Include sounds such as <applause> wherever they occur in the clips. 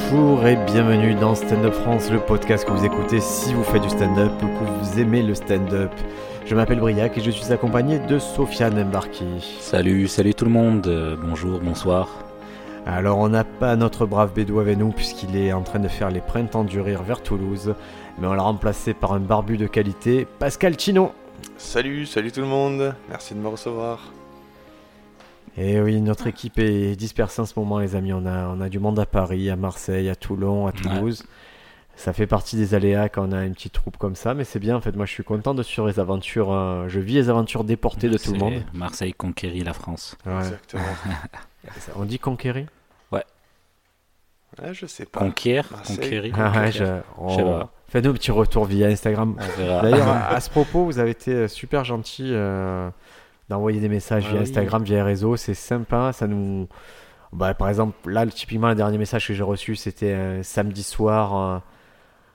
Bonjour et bienvenue dans Stand Up France, le podcast que vous écoutez si vous faites du stand-up ou que vous aimez le stand-up. Je m'appelle Briac et je suis accompagné de Sofiane Embarki. Salut, salut tout le monde, euh, bonjour, bonsoir. Alors on n'a pas notre brave Bédou avec nous puisqu'il est en train de faire les printemps du rire vers Toulouse, mais on l'a remplacé par un barbu de qualité, Pascal Chino. Salut, salut tout le monde, merci de me recevoir. Et oui, notre équipe est dispersée en ce moment les amis, on a, on a du monde à Paris, à Marseille, à Toulon, à Toulouse. Ça fait partie des aléas quand on a une petite troupe comme ça, mais c'est bien en fait. Moi, je suis content de suivre les aventures. euh, je vis les aventures déportées de tout le monde. Marseille conquérit la France. Ouais. Exactement. <laughs> On dit conquérir? Ah, je sais pas. Conquiert, Marseille. conquérir. Ah ouais, conquérir. je- on- pas. Faites-nous un petit retour via Instagram. On verra. D'ailleurs, <laughs> à ce propos, vous avez été super gentil euh, d'envoyer des messages Ah via oui. Instagram, via les réseaux. C'est sympa. Ça nous. Bah, par exemple, là, typiquement, le dernier message que j'ai reçu, c'était un samedi soir, euh,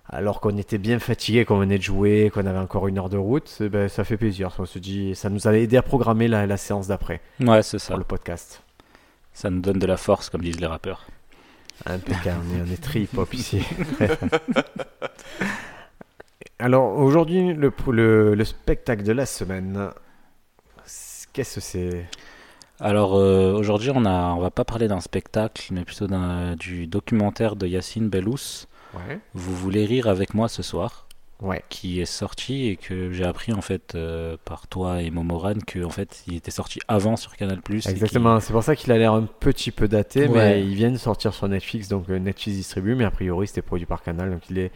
alors qu'on était bien fatigué, qu'on venait de jouer, qu'on avait encore une heure de route. Eh ben, ça fait plaisir. On se dit, ça nous avait aidé à programmer la, la séance d'après ouais, c'est ça. pour le podcast. Ça nous donne de la force, comme disent les rappeurs. Impeccable, on est, on est très hip-hop ici. <laughs> Alors aujourd'hui, le, le, le spectacle de la semaine, qu'est-ce que c'est? Alors euh, aujourd'hui, on a, on va pas parler d'un spectacle, mais plutôt du documentaire de Yacine Bellous. Ouais. Vous voulez rire avec moi ce soir, Ouais. qui est sorti et que j'ai appris en fait euh, par toi et Momoran que en fait il était sorti avant sur Canal+. Exactement, c'est pour ça qu'il a l'air un petit peu daté, mais Ouais. il vient de sortir sur Netflix, donc euh, Netflix distribue, mais a priori c'était produit par Canal, donc il est...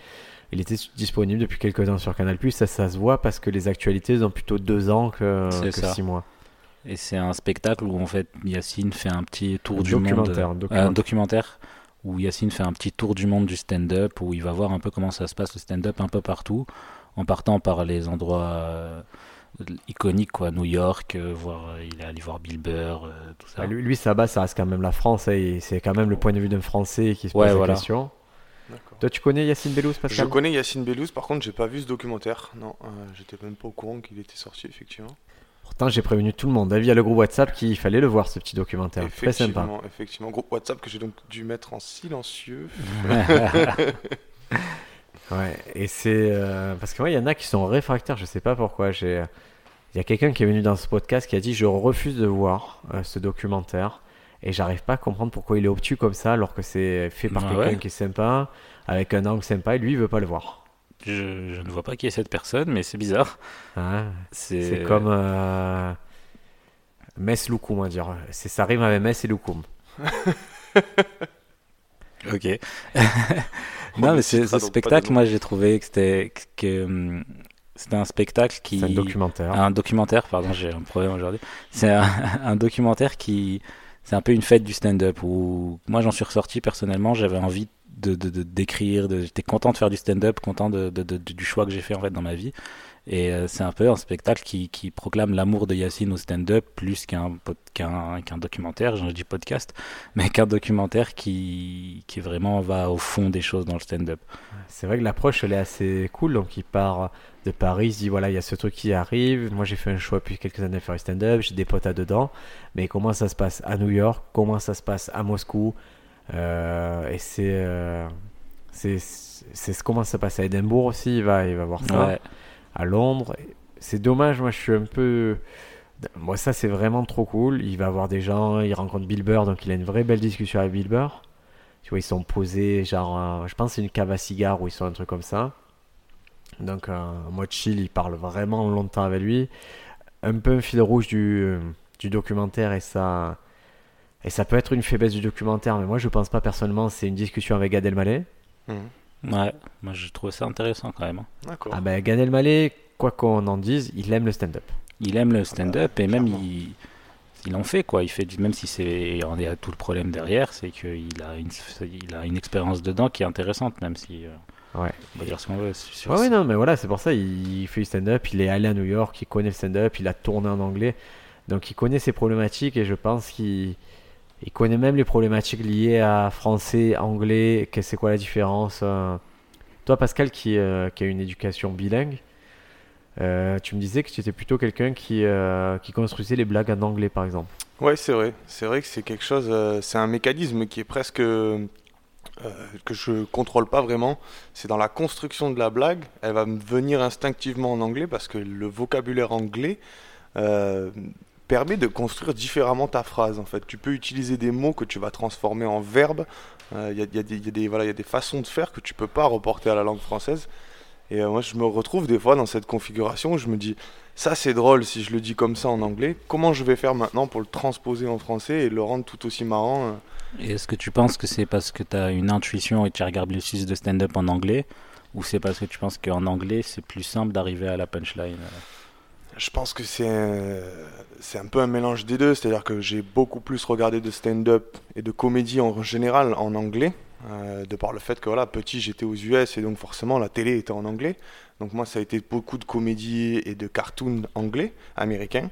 Il était disponible depuis quelques temps sur Canal+, ça, ça se voit parce que les actualités ont plutôt deux ans que, que six mois. Et c'est un spectacle où en fait Yacine fait un petit tour Un du monde. documentaire, un euh, documentaire. un documentaire où Yacine fait un petit tour du monde du stand-up, où il va voir un peu comment ça se passe le stand-up un peu partout, en partant par les endroits euh, iconiques, quoi, New York, euh, voir, euh, il est allé voir Bill Burr, euh, tout ça. Ah, lui, lui, sa base, ça reste quand même la France, hein, et c'est quand même le point de vue d'un Français qui se pose Ouais, la voilà. question. Toi, tu connais Yacine Bellous, Je Pascal connais Yacine Bellous, par contre, j'ai pas vu ce documentaire. Non, euh, j'étais même pas au courant qu'il était sorti, effectivement. Pourtant, j'ai prévenu tout le monde via le groupe WhatsApp qu'il fallait le voir, ce petit documentaire. Très sympa. Effectivement, effectivement. Groupe WhatsApp que j'ai donc dû mettre en silencieux. <laughs> Ouais, et c'est. euh, parce que moi, il y en a qui sont réfractaires, je sais pas pourquoi. J'ai. Il y a quelqu'un qui est venu dans ce podcast qui a dit Je refuse de voir euh, ce documentaire. Et j'arrive pas à comprendre pourquoi il est obtus comme ça, alors que c'est fait par Ah quelqu'un ouais. qui est sympa, avec un angle sympa, et lui, il veut pas le voir. Je, je ne vois pas qui est cette personne, mais c'est bizarre. Hein, C'est comme. Euh... Mess Loukoum, on va dire. C'est, ça rime avec Mess et Loukoum. <laughs> Ok. On <laughs> non, mais ce spectacle, moi j'ai trouvé que c'était que, c'était un spectacle qui C'est un documentaire. Un documentaire, pardon, j'ai un problème aujourd'hui. C'est un, <laughs> un documentaire qui. C'est un peu une fête du stand-up où moi j'en suis ressorti personnellement, j'avais envie de, d'écrire, j'étais content de faire du stand-up, content du choix que j'ai fait en fait dans ma vie. Et euh, c'est un peu un spectacle qui, proclame l'amour de Yacine au stand-up plus qu'un, qu'un, qu'un documentaire, j'en dis podcast, mais qu'un documentaire qui, qui vraiment va au fond des choses dans le stand-up. C'est vrai que l'approche elle est assez cool. Donc il part de Paris, il se dit voilà, il y a ce truc qui arrive. Moi j'ai fait un choix depuis quelques années de faire du stand-up, j'ai des potes à dedans. Mais comment ça se passe à New York? Comment ça se passe à Moscou? Et c'est. euh, c'est c'est ce- comment ça se passe à Édimbourg aussi, il va, il va voir ça. Ouais. À Londres. C'est dommage, moi je suis un peu. Moi ça c'est vraiment trop cool. Il va voir des gens, il rencontre Bill Burr, donc il a une vraie belle discussion avec Bill Burr. Tu vois, ils sont posés, genre, euh, je pense c'est une cave à cigares ou ils sont un truc comme ça. Donc, euh, mode chill, il parle vraiment longtemps avec lui. Un peu un fil rouge du, euh, du documentaire et ça, et ça peut être une faiblesse du documentaire, mais moi je pense pas personnellement. C'est une discussion avec Gad Elmaleh. Mhm. Ouais, moi je trouve ça intéressant quand même. hein. D'accord. Ah ben Gad Elmaleh, quoi qu'on en dise, il aime le stand-up. Il aime le stand-up et même il, il en fait quoi. Il fait même si c'est on est à tout le problème derrière, c'est qu'il a une, il a une expérience dedans qui est intéressante, même si euh, Ouais. on va dire ce qu'on veut sur Ouais, ouais, non, mais voilà, c'est pour ça, il fait du stand-up, il est allé à New York, il connaît le stand-up, il a tourné en anglais, donc il connaît ses problématiques et je pense qu'il il connaît même les problématiques liées à français, anglais, que c'est quoi la différence. euh. Toi, Pascal, qui, euh, qui a une éducation bilingue, euh, tu me disais que tu étais plutôt quelqu'un qui, construisait les blagues en anglais, par exemple. Ouais, c'est vrai. C'est vrai que c'est quelque chose. c'est un mécanisme qui est presque. que je contrôle pas vraiment. C'est dans la construction de la blague. Elle va me venir instinctivement en anglais parce que le vocabulaire anglais permet de construire différemment ta phrase. En fait, tu peux utiliser des mots que tu vas transformer en verbes. Il y, a, y, a voilà, y a des façons de faire que tu peux pas reporter à la langue française. Et moi, je me retrouve des fois dans cette configuration où je me dis, ça c'est drôle si je le dis comme ça en anglais. Comment je vais faire maintenant pour le transposer en français et le rendre tout aussi marrant et est-ce que tu penses que c'est parce que tu as une intuition et tu regardes le de stand-up en anglais ou c'est parce que tu penses qu'en anglais c'est plus simple d'arriver à la punchline euh? Je pense que c'est c'est un peu un mélange des deux, c'est-à-dire que j'ai beaucoup plus regardé de stand-up et de comédie en général en anglais, euh, de par le fait que voilà, petit j'étais aux US et donc forcément la télé était en anglais. Donc moi ça a été beaucoup de comédie et de cartoons anglais, américains.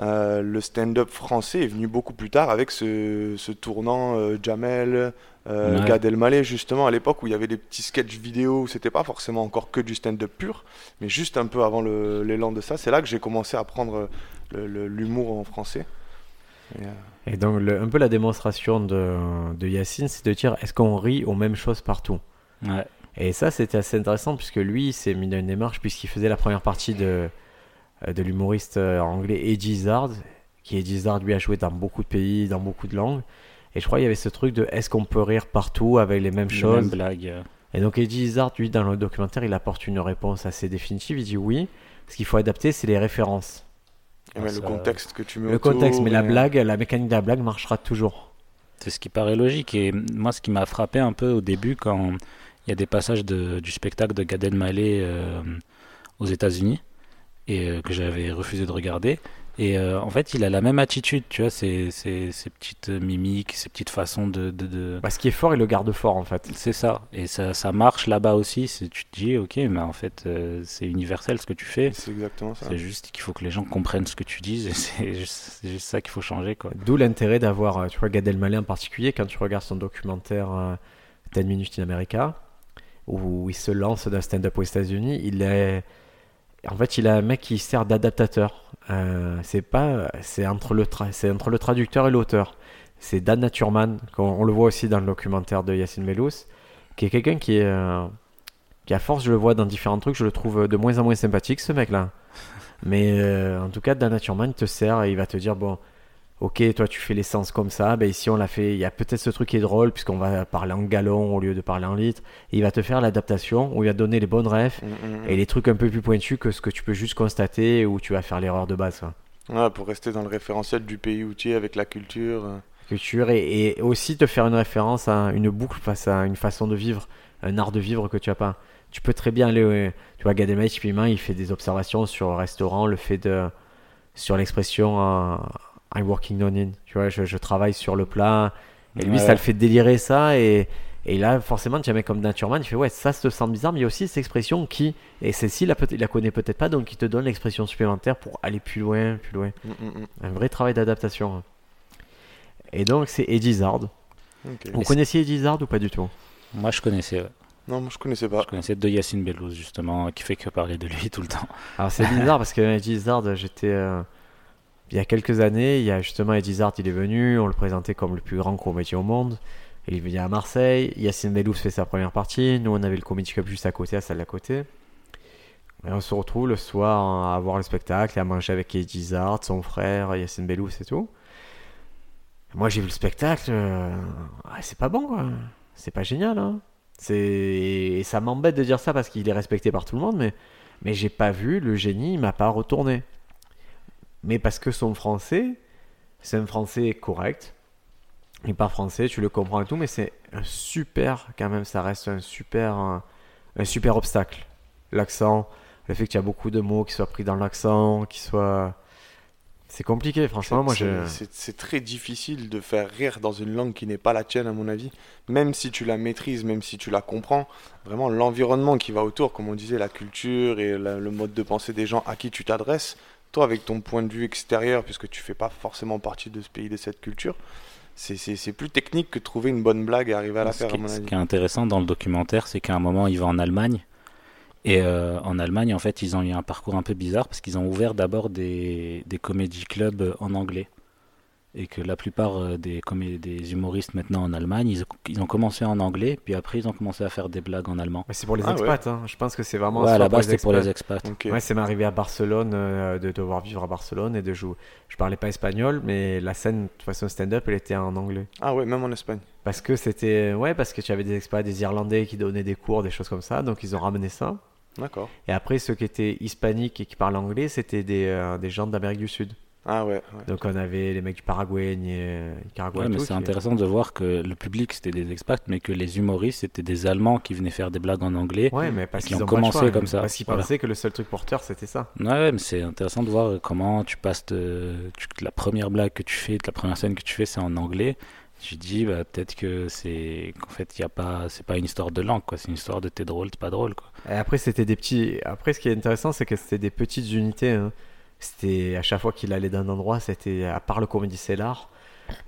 Euh, le stand-up français est venu beaucoup plus tard avec ce, ce tournant euh, Jamel, euh, Gad Elmaleh justement à l'époque où il y avait des petits sketchs vidéo où c'était pas forcément encore que du stand-up pur, mais juste un peu avant l'élan de ça. C'est là que j'ai commencé à prendre l'humour en français. Et, donc un peu la démonstration de, de Yacine, c'est de dire est-ce qu'on rit aux mêmes choses partout? Ouais. Et ça c'était assez intéressant puisque lui s'est mis dans une démarche puisqu'il faisait la première partie de euh, de l'humoriste euh, anglais Eddie Izzard, qui Eddie Izzard lui a joué dans beaucoup de pays, dans beaucoup de langues. Et je crois qu'il y avait ce truc de est-ce qu'on peut rire partout avec les mêmes choses blagues. Et donc Eddie Izzard, lui, dans le documentaire, il apporte une réponse assez définitive. Il dit oui, ce qu'il faut adapter, c'est les références. le contexte que tu mets Le contexte, mais la blague, la mécanique de la blague marchera toujours. C'est ce qui paraît logique. Et moi, ce qui m'a frappé un peu au début, quand il y a des passages de, du spectacle de Gad Elmaleh euh, aux États-Unis, et euh, que j'avais refusé de regarder. Et euh, en fait, il a la même attitude, tu vois, ces, ces, petites mimiques, ces petites façons de. de, de... Bah, ce qui est fort, il le garde fort, en fait. C'est ça. Et ça, ça marche là-bas aussi. Tu te dis, ok, mais en fait, euh, c'est universel ce que tu fais. C'est exactement ça. C'est juste qu'il faut que les gens comprennent ce que tu dis. Et c'est <laughs> juste, juste, ça qu'il faut changer, quoi. D'où l'intérêt d'avoir, tu vois, Gad Elmaleh en particulier, quand tu regardes son documentaire euh, 10 Minutes in America, où il se lance d'un stand-up aux États-Unis, il est en fait, il a un mec qui sert d'adaptateur. Euh, c'est pas, c'est entre le c'est entre le traducteur et l'auteur. C'est Dan Naturman, on, le voit aussi dans le documentaire de Yacine Mellous, qui est quelqu'un qui est, euh, qui à force, je le vois dans différents trucs, je le trouve de moins en moins sympathique, ce mec-là. Mais euh, en tout cas, Dan Naturman te sert et il va te dire bon, ok, toi tu fais l'essence comme ça, ben ici on l'a fait, il y a peut-être ce truc qui est drôle puisqu'on va parler en gallon au lieu de parler en litre, et il va te faire l'adaptation où il va donner les bonnes refs mm, mm, mm. et les trucs un peu plus pointus que ce que tu peux juste constater où tu vas faire l'erreur de base. Ouais, pour rester dans le référentiel du pays où tu es avec la culture. Euh. Culture et, aussi te faire une référence à une boucle face à une façon de vivre, un art de vivre que tu as pas. Tu peux très bien aller, tu vois, Gad typiquement, il fait des observations sur le restaurant, le fait de, sur l'expression I'm working on it. Tu vois, je, travaille sur le plat. Et lui, ça le fait délirer ça. Et, et là, forcément, tu as un mec comme Naturman, il fait Ouais, ça se sent bizarre, mais il y a aussi cette expression qui. Et celle-ci, il la connaît peut-être pas, donc il te donne l'expression supplémentaire pour aller plus loin, plus loin. Mm, mm, mm. Un vrai travail d'adaptation. Et donc, c'est Eddie Zard. Vous connaissiez Eddie Zard ou pas du tout? Moi, je connaissais, Non, moi je connaissais pas. Je connaissais de Yacine Bellouz, justement, qui fait que parler de lui <laughs> tout le temps. Alors c'est bizarre parce que Eddie Zard, j'étais. Euh, il y a quelques années, il y a justement Eddie Zart, il est venu, on le présentait comme le plus grand comédien au monde. il vient à Marseille. Yacine Mellous fait sa première partie. Nous, on avait le Comedy Cup juste à côté, à celle d'à côté. Et on se retrouve le soir à voir le spectacle à manger avec Eddie Zart, son frère, Yacine Bellous et tout. Moi, j'ai vu le spectacle. Euh, c'est pas bon, quoi. C'est pas génial, hein. Et ça m'embête de dire ça parce qu'il est respecté par tout le monde, mais, mais j'ai pas vu le génie, il m'a pas retourné mais parce que son français, c'est un français correct. Il parle français, tu le comprends et tout, mais c'est un super, quand même, ça reste un super, un, super obstacle. L'accent, le fait qu'il y a beaucoup de mots qui soient pris dans l'accent, qui soient. C'est compliqué, franchement. Moi, c'est très difficile de faire rire dans une langue qui n'est pas la tienne, à mon avis. Même si tu la maîtrises, même si tu la comprends, vraiment l'environnement qui va autour, comme on disait, la culture et le mode de pensée des gens à qui tu t'adresses, toi, avec ton point de vue extérieur, puisque tu fais pas forcément partie de ce pays, de cette culture, c'est plus technique que de trouver une bonne blague et arriver à la faire. Qui, ce qui est intéressant dans le documentaire, c'est qu'à un moment, il va en Allemagne. Et euh, en Allemagne, en fait, ils ont eu un parcours un peu bizarre parce qu'ils ont ouvert d'abord des, des comédie clubs en anglais. Et que la plupart euh, des, des humoristes maintenant en Allemagne, ils, ils ont commencé en anglais, puis après ils ont commencé à faire des blagues en allemand. Mais c'est pour les Ah expats, hein. je pense que c'est vraiment Ouais, à la base c'était pour les expats. Ouais, c'est m'arrivé à Barcelone euh, de devoir vivre à Barcelone et de jouer. Je parlais pas espagnol, mais la scène, de toute façon, stand-up, elle était en anglais. Ah ouais, même en Espagne. Parce que c'était. Ouais, parce que tu avais des expats, des Irlandais qui donnaient des cours, des choses comme ça, donc ils ont ramené ça. D'accord. Et après, ceux qui étaient hispaniques et qui parlent anglais, c'était des, euh, des gens d'Amérique du Sud. Ah ouais. ouais. Donc on avait les mecs du Paraguay, Ni- euh, Nicaragua Ouais, mais c'est intéressant de voir que le public c'était des expats, mais que les humoristes c'était des Allemands qui venaient faire des blagues en anglais. Ouais, mais parce qui qu'ils ont commencé choix, comme ça. Parce qu'ils Voilà. pensaient que le seul truc porteur, c'était ça. Ouais, ouais, mais c'est intéressant de voir comment tu passes de, tu- la première blague que tu fais, la première scène que tu fais, c'est en anglais. Tu te dis, bah, peut-être que c'est, qu'en fait, il y a pas, c'est pas une histoire de langue, quoi. C'est une histoire de t'es drôle, t'es pas drôle, quoi. Et après, c'était des petits. Après, ce qui est intéressant, c'est que c'était des petites unités. hein. C'était à chaque fois qu'il allait d'un endroit, c'était à part le Comedy Cellar,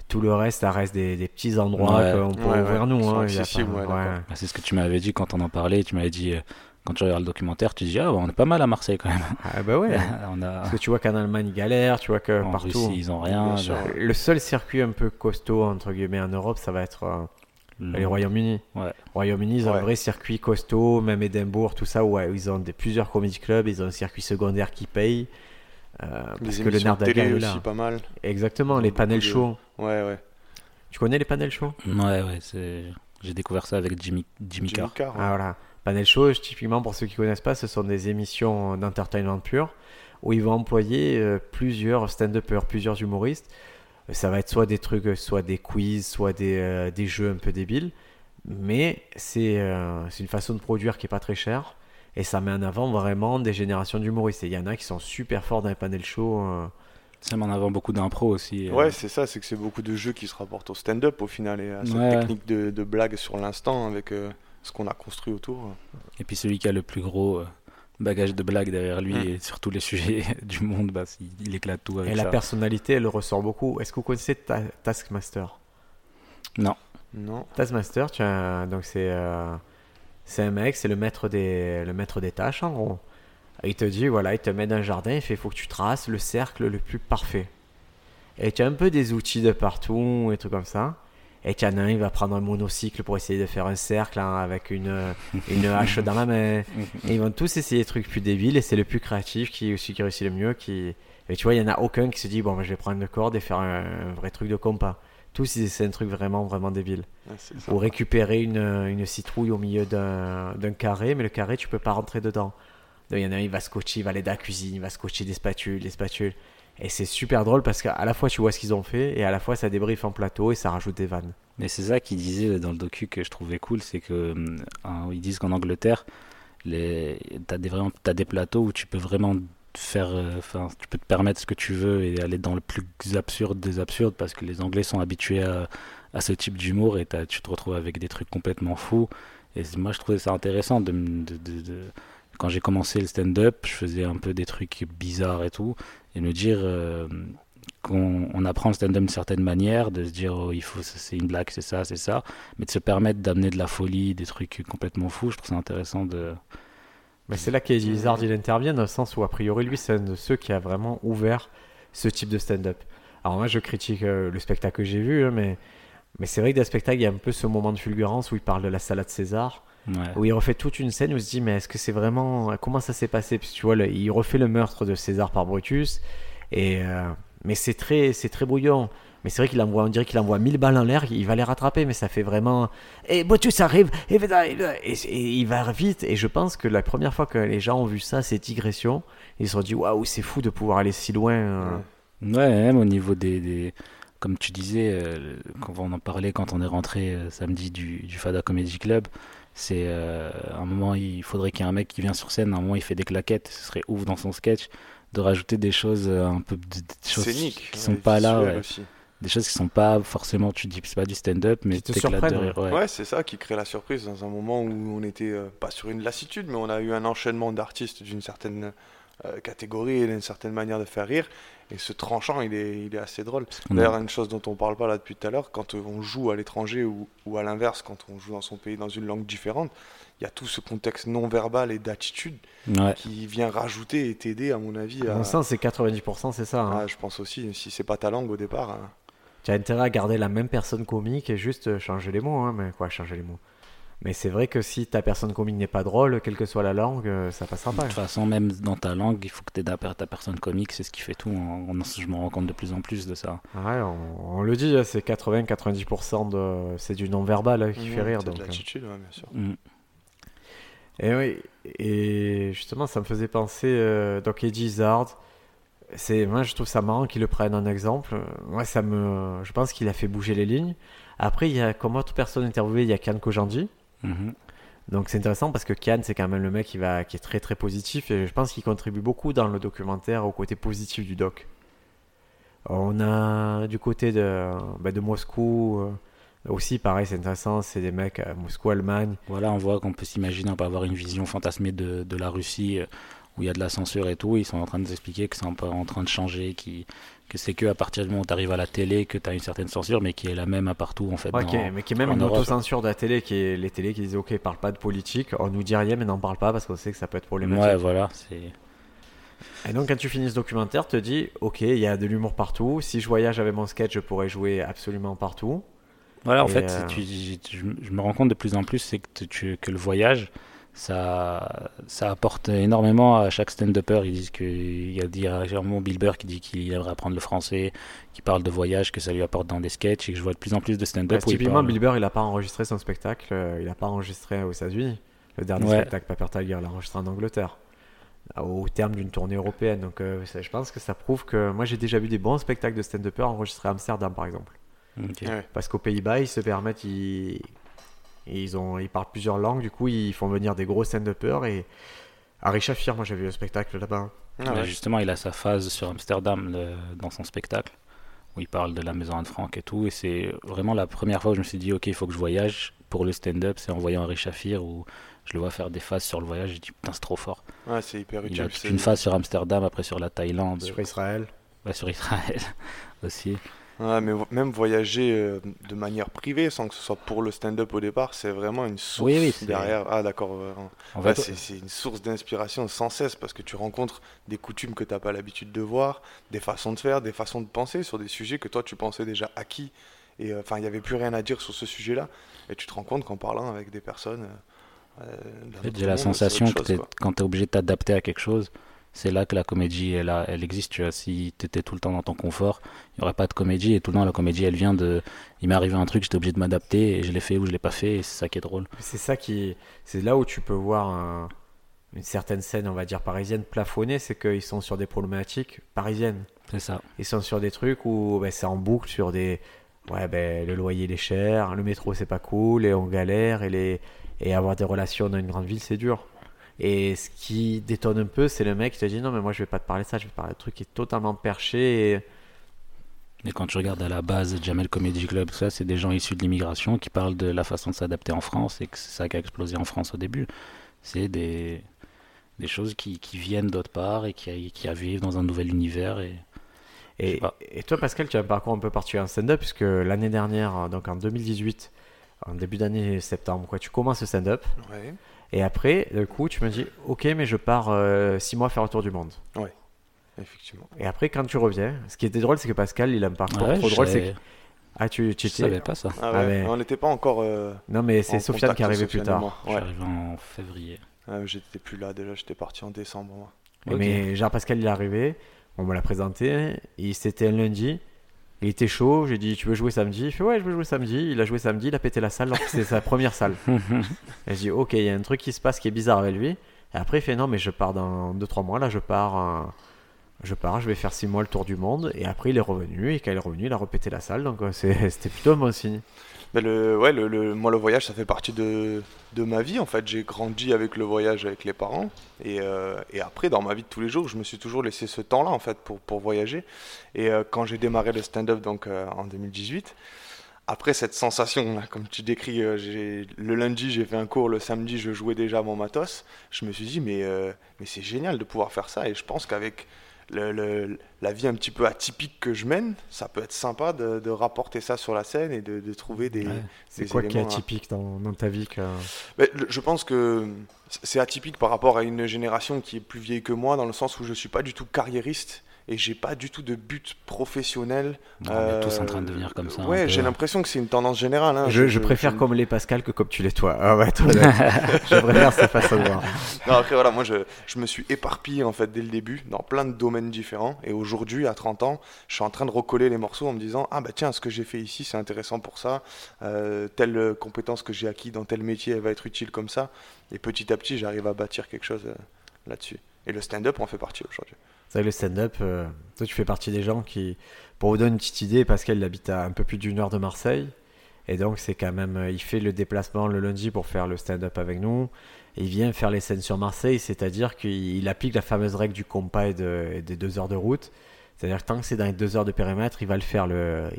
tout le reste, ça reste des, des petits endroits Ouais. qu'on peut Ouais, ouvrir ouais, nous. hein, il y a accessibles, pas- ouais, d'accord. Bah, c'est ce que tu m'avais dit quand on en parlait. Tu m'avais dit, euh, quand tu regardes le documentaire, tu dis, ah, bah, on est pas mal à Marseille quand même. Ah bah ouais. <laughs> on a, Parce que tu vois qu'en Allemagne, ils galèrent, tu vois que en partout. Russie, ils ont rien. Genre, Le seul circuit un peu costaud, entre guillemets, en Europe, ça va être euh, le- les Royaumes-Unis. Ouais. Royaume-Uni, ils ont Ouais. un vrai circuit costaud, même Édimbourg, tout ça, où ouais, ils ont des, plusieurs comedy clubs, ils ont un circuit secondaire qui paye. Euh, parce Les que le émissions nerf de télé est là. aussi, pas mal. Exactement, les panels de- shows. Ouais, ouais. Tu connais les panels shows Ouais, ouais, c'est, j'ai découvert ça avec Jimmy, Jimmy Jimmy Carr. Carr, ouais. Ah voilà. Panel show, typiquement pour ceux qui connaissent pas, ce sont des émissions d'entertainment pur où ils vont employer euh, plusieurs stand-uppers, plusieurs humoristes. Ça va être soit des trucs, soit des quiz, soit des, euh, des jeux un peu débiles. Mais c'est euh, c'est une façon de produire qui est pas très chère. Et ça met en avant vraiment des générations d'humoristes. Et il y en a qui sont super forts dans les panel shows. euh. Ça met en avant beaucoup d'impro aussi. euh. Ouais, c'est ça, c'est que c'est beaucoup de jeux qui se rapportent au stand-up au final et à cette Ouais. technique de, de blague sur l'instant avec euh, ce qu'on a construit autour. Et puis celui qui a le plus gros euh, bagage de blagues derrière lui Mm. et sur tous les <laughs> sujets du monde, bah, il, il éclate tout avec Et ça. la personnalité, elle ressort beaucoup. Est-ce que vous connaissez Ta- Taskmaster? Non. Non. Taskmaster, tu as, donc c'est euh, c'est un mec, c'est le maître des le maître des tâches en gros. Il te dit voilà, il te met dans un jardin, il fait faut que tu traces le cercle le plus parfait. Et tu as un peu des outils de partout et trucs comme ça. Et tu en as un, il va prendre un monocycle pour essayer de faire un cercle hein, avec une <laughs> une hache dans la main. Et ils vont tous essayer des trucs plus débiles et c'est le plus créatif qui aussi qui réussit le mieux. Qui... Et tu vois, il y en a aucun qui se dit bon, ben, je vais prendre une corde et faire un, un vrai truc de compas. Tous, ils essaient un truc vraiment, vraiment débile ça. pour récupérer une, une citrouille au milieu d'un d'un carré, mais le carré, tu peux pas rentrer dedans. Donc, il y en a un, il va scotcher, il va aller dans la cuisine, il va scotcher des spatules, des spatules. Et c'est super drôle parce qu'à la fois, tu vois ce qu'ils ont fait, et à la fois, ça débriefe en plateau et ça rajoute des vannes. Mais c'est ça qu'il disait dans le docu que je trouvais cool, c'est que hein, ils disent qu'en Angleterre, les... t'as des vraiment t'as des plateaux où tu peux vraiment faire, euh, enfin, tu peux te permettre ce que tu veux et aller dans le plus absurde des absurdes parce que les Anglais sont habitués à, à ce type d'humour et tu te retrouves avec des trucs complètement fous. Et moi, je trouvais ça intéressant quand j'ai commencé le stand-up, je faisais un peu des trucs bizarres et tout, et me dire euh, qu'on on apprend le stand-up d'une certaine manière, de se dire oh, il faut c'est une blague, c'est ça, c'est ça, mais de se permettre d'amener de la folie, des trucs complètement fous, je trouve ça intéressant de. Mais c'est là qu'Eddie Izzard, il intervient dans le sens où, a priori, lui, c'est un de ceux qui a vraiment ouvert ce type de stand-up. Alors, moi, je critique euh, le spectacle que j'ai vu, hein, mais, mais c'est vrai que dans le spectacle, il y a un peu ce moment de fulgurance où il parle de la salade César. Ouais. où il refait toute une scène où il se dit mais est-ce que c'est vraiment comment ça s'est passé? Que tu vois le- il refait le meurtre de César par Brutus et euh, mais c'est très c'est très brouillon mais c'est vrai qu'il envoie on dirait qu'il envoie 1000 balles en l'air il va les rattraper mais ça fait vraiment et Brutus arrive et, et- et il va vite et je pense que la première fois que les gens ont vu ça ces digressions ils se sont dit waouh c'est fou de pouvoir aller si loin euh. Ouais, même au niveau des, des- comme tu disais, euh, quand on en parlait quand on est rentré euh, samedi du, du Fada Comedy Club, c'est euh, un moment il faudrait qu'il y ait un mec qui vient sur scène, un moment il fait des claquettes, ce serait ouf dans son sketch de rajouter des choses euh, un peu des choses Scénique. qui sont ouais, pas là, ouais. Des choses qui sont pas forcément tu dis c'est pas du stand-up mais Qui te t'éclates de surprennent, rire, ouais. Ouais, c'est ça qui crée la surprise dans un moment où on était euh, pas sur une lassitude, mais on a eu un enchaînement d'artistes d'une certaine euh, catégorie et d'une certaine manière de faire rire. Et ce tranchant, il est, il est assez drôle. D'ailleurs, une chose dont on parle pas là depuis tout à l'heure, quand euh, on joue à l'étranger ou, ou à l'inverse, quand on joue dans son pays dans une langue différente, il y a tout ce contexte non verbal et d'attitude ouais. qui vient rajouter et t'aider, à mon avis. à À... mon sens c'est 90% c'est ça hein. Ah, je pense aussi, si c'est pas ta langue au départ. hein. Tu as intérêt à garder la même personne comique et juste changer les mots. Hein, mais quoi, changer les mots mais c'est vrai que si ta personne comique n'est pas drôle, quelle que soit la langue, euh, ça passera pas. De toute façon, même dans ta langue, il faut que tu aies ta personne comique, c'est ce qui fait tout. je me rends compte de plus en plus de ça. Ouais, on, le dit, hein, c'est 80-90% de... c'est du non-verbal hein, qui fait rire. C'est de euh. l'attitude, bien sûr. Mm. Et oui, et justement, ça me faisait penser, euh, donc Eddie c'est, moi je trouve ça marrant qu'il le prenne en exemple. Moi, ça me, je pense qu'il a fait bouger les lignes. Après, il y a comme autre personne interviewée, il y a Kian Kojandi. Mhm. Donc c'est intéressant parce que Kian, c'est quand même le mec qui, va, qui est très très positif et je pense qu'il contribue beaucoup dans le documentaire au côté positif du doc. On a du côté de, bah, de Moscou euh, aussi, pareil, c'est intéressant, c'est des mecs à Moscou, Allemagne. Voilà, on voit qu'on peut s'imaginer, on peut avoir une vision fantasmée de, de la Russie euh, où il y a de la censure et tout. Ils sont en train de nous expliquer que c'est en train de changer, qui que c'est que à partir du moment où tu arrives à la télé que tu as une certaine censure, mais qui est la même à partout en fait. mais qui est même une auto-censure de la télé, qui est les télés qui disent ok, parle pas de politique, on nous dit rien, mais n'en parle pas parce qu'on sait que ça peut être problématique. Ouais, voilà. C'est... Et donc quand tu finis ce documentaire, tu te dis ok, il y a de l'humour partout. Si je voyage avec mon sketch, je pourrais jouer absolument partout. Voilà, en fait, euh, je, me rends compte de plus en plus c'est que, tu, que le voyage, ça, ça apporte énormément à chaque stand-upper. Ils disent qu'il y a directement Bill Burr qui dit qu'il aimerait apprendre le français, qui parle de voyage, que ça lui apporte dans des sketchs et que je vois de plus en plus de stand-up. typiquement, Bill Burr, il n'a pas enregistré son spectacle, euh, il n'a pas enregistré aux États-Unis. Le dernier spectacle, Paper Tiger, il l'a enregistré en Angleterre, au terme d'une tournée européenne. Donc euh, je pense que ça prouve que moi j'ai déjà vu des bons spectacles de stand-upper enregistrés à Amsterdam par exemple. Parce qu'aux Pays-Bas, ils se permettent, ils ils, ont, ils parlent plusieurs langues, du coup, ils font venir des gros stand-uppers. Et Harry Shafir, moi j'ai vu le spectacle là-bas. Ah justement, il a sa phase sur Amsterdam dans son spectacle, où il parle de la maison Anne Frank et tout. Et c'est vraiment la première fois où je me suis dit, ok, il faut que je voyage pour le stand-up. C'est en voyant Harry Shafir où je le vois faire des phases sur le voyage. J'ai dit, putain, c'est trop fort. Ouais, c'est hyper utile. Il a une phase sur Amsterdam, après sur la Thaïlande. Sur Israël. Ouais, sur Israël <laughs> aussi. Ouais, mais même voyager euh, de manière privée, sans que ce soit pour le stand-up au départ, c'est vraiment une source oui, derrière. Ah, d'accord. En fait, c'est une source d'inspiration sans cesse parce que tu rencontres des coutumes que tu n'as pas l'habitude de voir, des façons de faire, des façons de penser sur des sujets que toi tu pensais déjà acquis. Et euh, enfin, il n'y avait plus rien à dire sur ce sujet-là. Et tu te rends compte qu'en parlant avec des personnes. Euh, j'ai la sensation que quand tu es obligé de t'adapter à quelque chose, c'est là que la comédie elle, elle existe. Tu vois, si tu étais tout le temps dans ton confort, il n'y aurait pas de comédie. Et tout le temps, la comédie, elle vient de. Il m'est arrivé un truc, j'étais obligé de m'adapter, et je l'ai fait ou je l'ai pas fait, et c'est ça qui est drôle. C'est ça qui. C'est là où tu peux voir une certaine scène, on va dire parisienne, plafonnée, c'est qu'ils sont sur des problématiques parisiennes. C'est ça. Ils sont sur des trucs où ben, c'est en boucle sur des. Ouais, ben, le loyer il est cher, le métro c'est pas cool, et on galère, et, les... et avoir des relations dans une grande ville c'est dur. Et ce qui détonne un peu, c'est le mec qui te dit non, mais moi je vais pas te parler de ça, je vais te parler de truc qui est totalement perché. Et... Mais quand tu regardes à la base Jamel Comedy Club, ça, c'est des gens issus de l'immigration qui parlent de la façon de s'adapter en France et que c'est ça qui a explosé en France au début. C'est des, des choses qui, qui viennent d'autre part et qui, qui vivent dans un nouvel univers. Et, et, et, toi, Pascal, tu as un parcours un peu particulier en stand-up, puisque l'année dernière, donc en 2018, en début d'année septembre, quoi, tu commences le stand-up. Ouais. Et après, du coup, tu me dis, ok, mais je pars 6 euh, mois faire le tour du monde. Oui, effectivement. Et après, quand tu reviens, ce qui était drôle, c'est que Pascal, il a un parcours trop drôle. C'est Ah, tu, tu je savais pas ça. Ah, ah ouais. On n'était pas encore. Euh, non, mais c'est Sofiane qui est arrivé plus tard. Je suis arrivé en février. Ah, j'étais plus là déjà, j'étais parti en décembre. Moi. Mais genre, Pascal, il est arrivé, on me l'a présenté, c'était un lundi. Il était chaud, j'ai dit tu veux jouer samedi? Il fait ouais je veux jouer samedi. Il a joué samedi, il a pété la salle alors que c'était sa première salle. <laughs> et je dis ok il y a un truc qui se passe qui est bizarre avec lui. Et après il fait non mais je pars dans 2-3 mois là je pars, euh, je pars, je vais faire 6 mois le tour du monde. Et après il est revenu et quand il est revenu il a repété la salle donc euh, c'était plutôt un bon signe le, ouais, le, moi, le voyage, ça fait partie de, de ma vie. En fait, j'ai grandi avec le voyage avec les parents. Et, euh, et, après, dans ma vie de tous les jours, je me suis toujours laissé ce temps-là, en fait, pour, pour voyager. Et euh, quand j'ai démarré le stand-up, donc euh, en 2018, après cette sensation, comme tu décris, le lundi, j'ai fait un cours, le samedi, je jouais déjà mon matos. Je me suis dit, mais, mais c'est génial de pouvoir faire ça. Et je pense qu'avec le, la vie un petit peu atypique que je mène, ça peut être sympa de, rapporter ça sur la scène et de, trouver des. c'est quoi qui est atypique dans, dans, ta vie que... Je pense que c'est atypique par rapport à une génération qui est plus vieille que moi, dans le sens où je ne suis pas du tout carriériste et j'ai pas du tout de but professionnel. on est tous en train de devenir comme ça. Ouais, j'ai l'impression que c'est une tendance générale. hein. Je, je préfère comme les Pascal que comme tu l'es toi. Ah ouais, toi, <laughs> je préfère cette façon de voir. <laughs> Non, après, voilà, moi, je, je me suis éparpillé, en fait, dès le début, dans plein de domaines différents. Et aujourd'hui, à 30 ans, je suis en train de recoller les morceaux en me disant Ah, bah tiens, ce que j'ai fait ici, c'est intéressant pour ça. Euh, telle euh, compétence que j'ai acquis dans tel métier, elle va être utile comme ça. Et petit à petit, j'arrive à bâtir quelque chose euh, là-dessus. Et le stand-up en fait partie aujourd'hui. C'est vrai le stand-up, euh, toi tu fais partie des gens qui, pour vous donner une petite idée, Pascal il habite à un peu plus d'une heure de Marseille. Et donc c'est quand même, euh, il fait le déplacement le lundi pour faire le stand-up avec nous. Il vient faire les scènes sur Marseille, c'est-à-dire qu'il il applique la fameuse règle du compas et, de- et des deux heures de route. C'est-à-dire que tant que c'est dans les deux heures de périmètre, il va le faire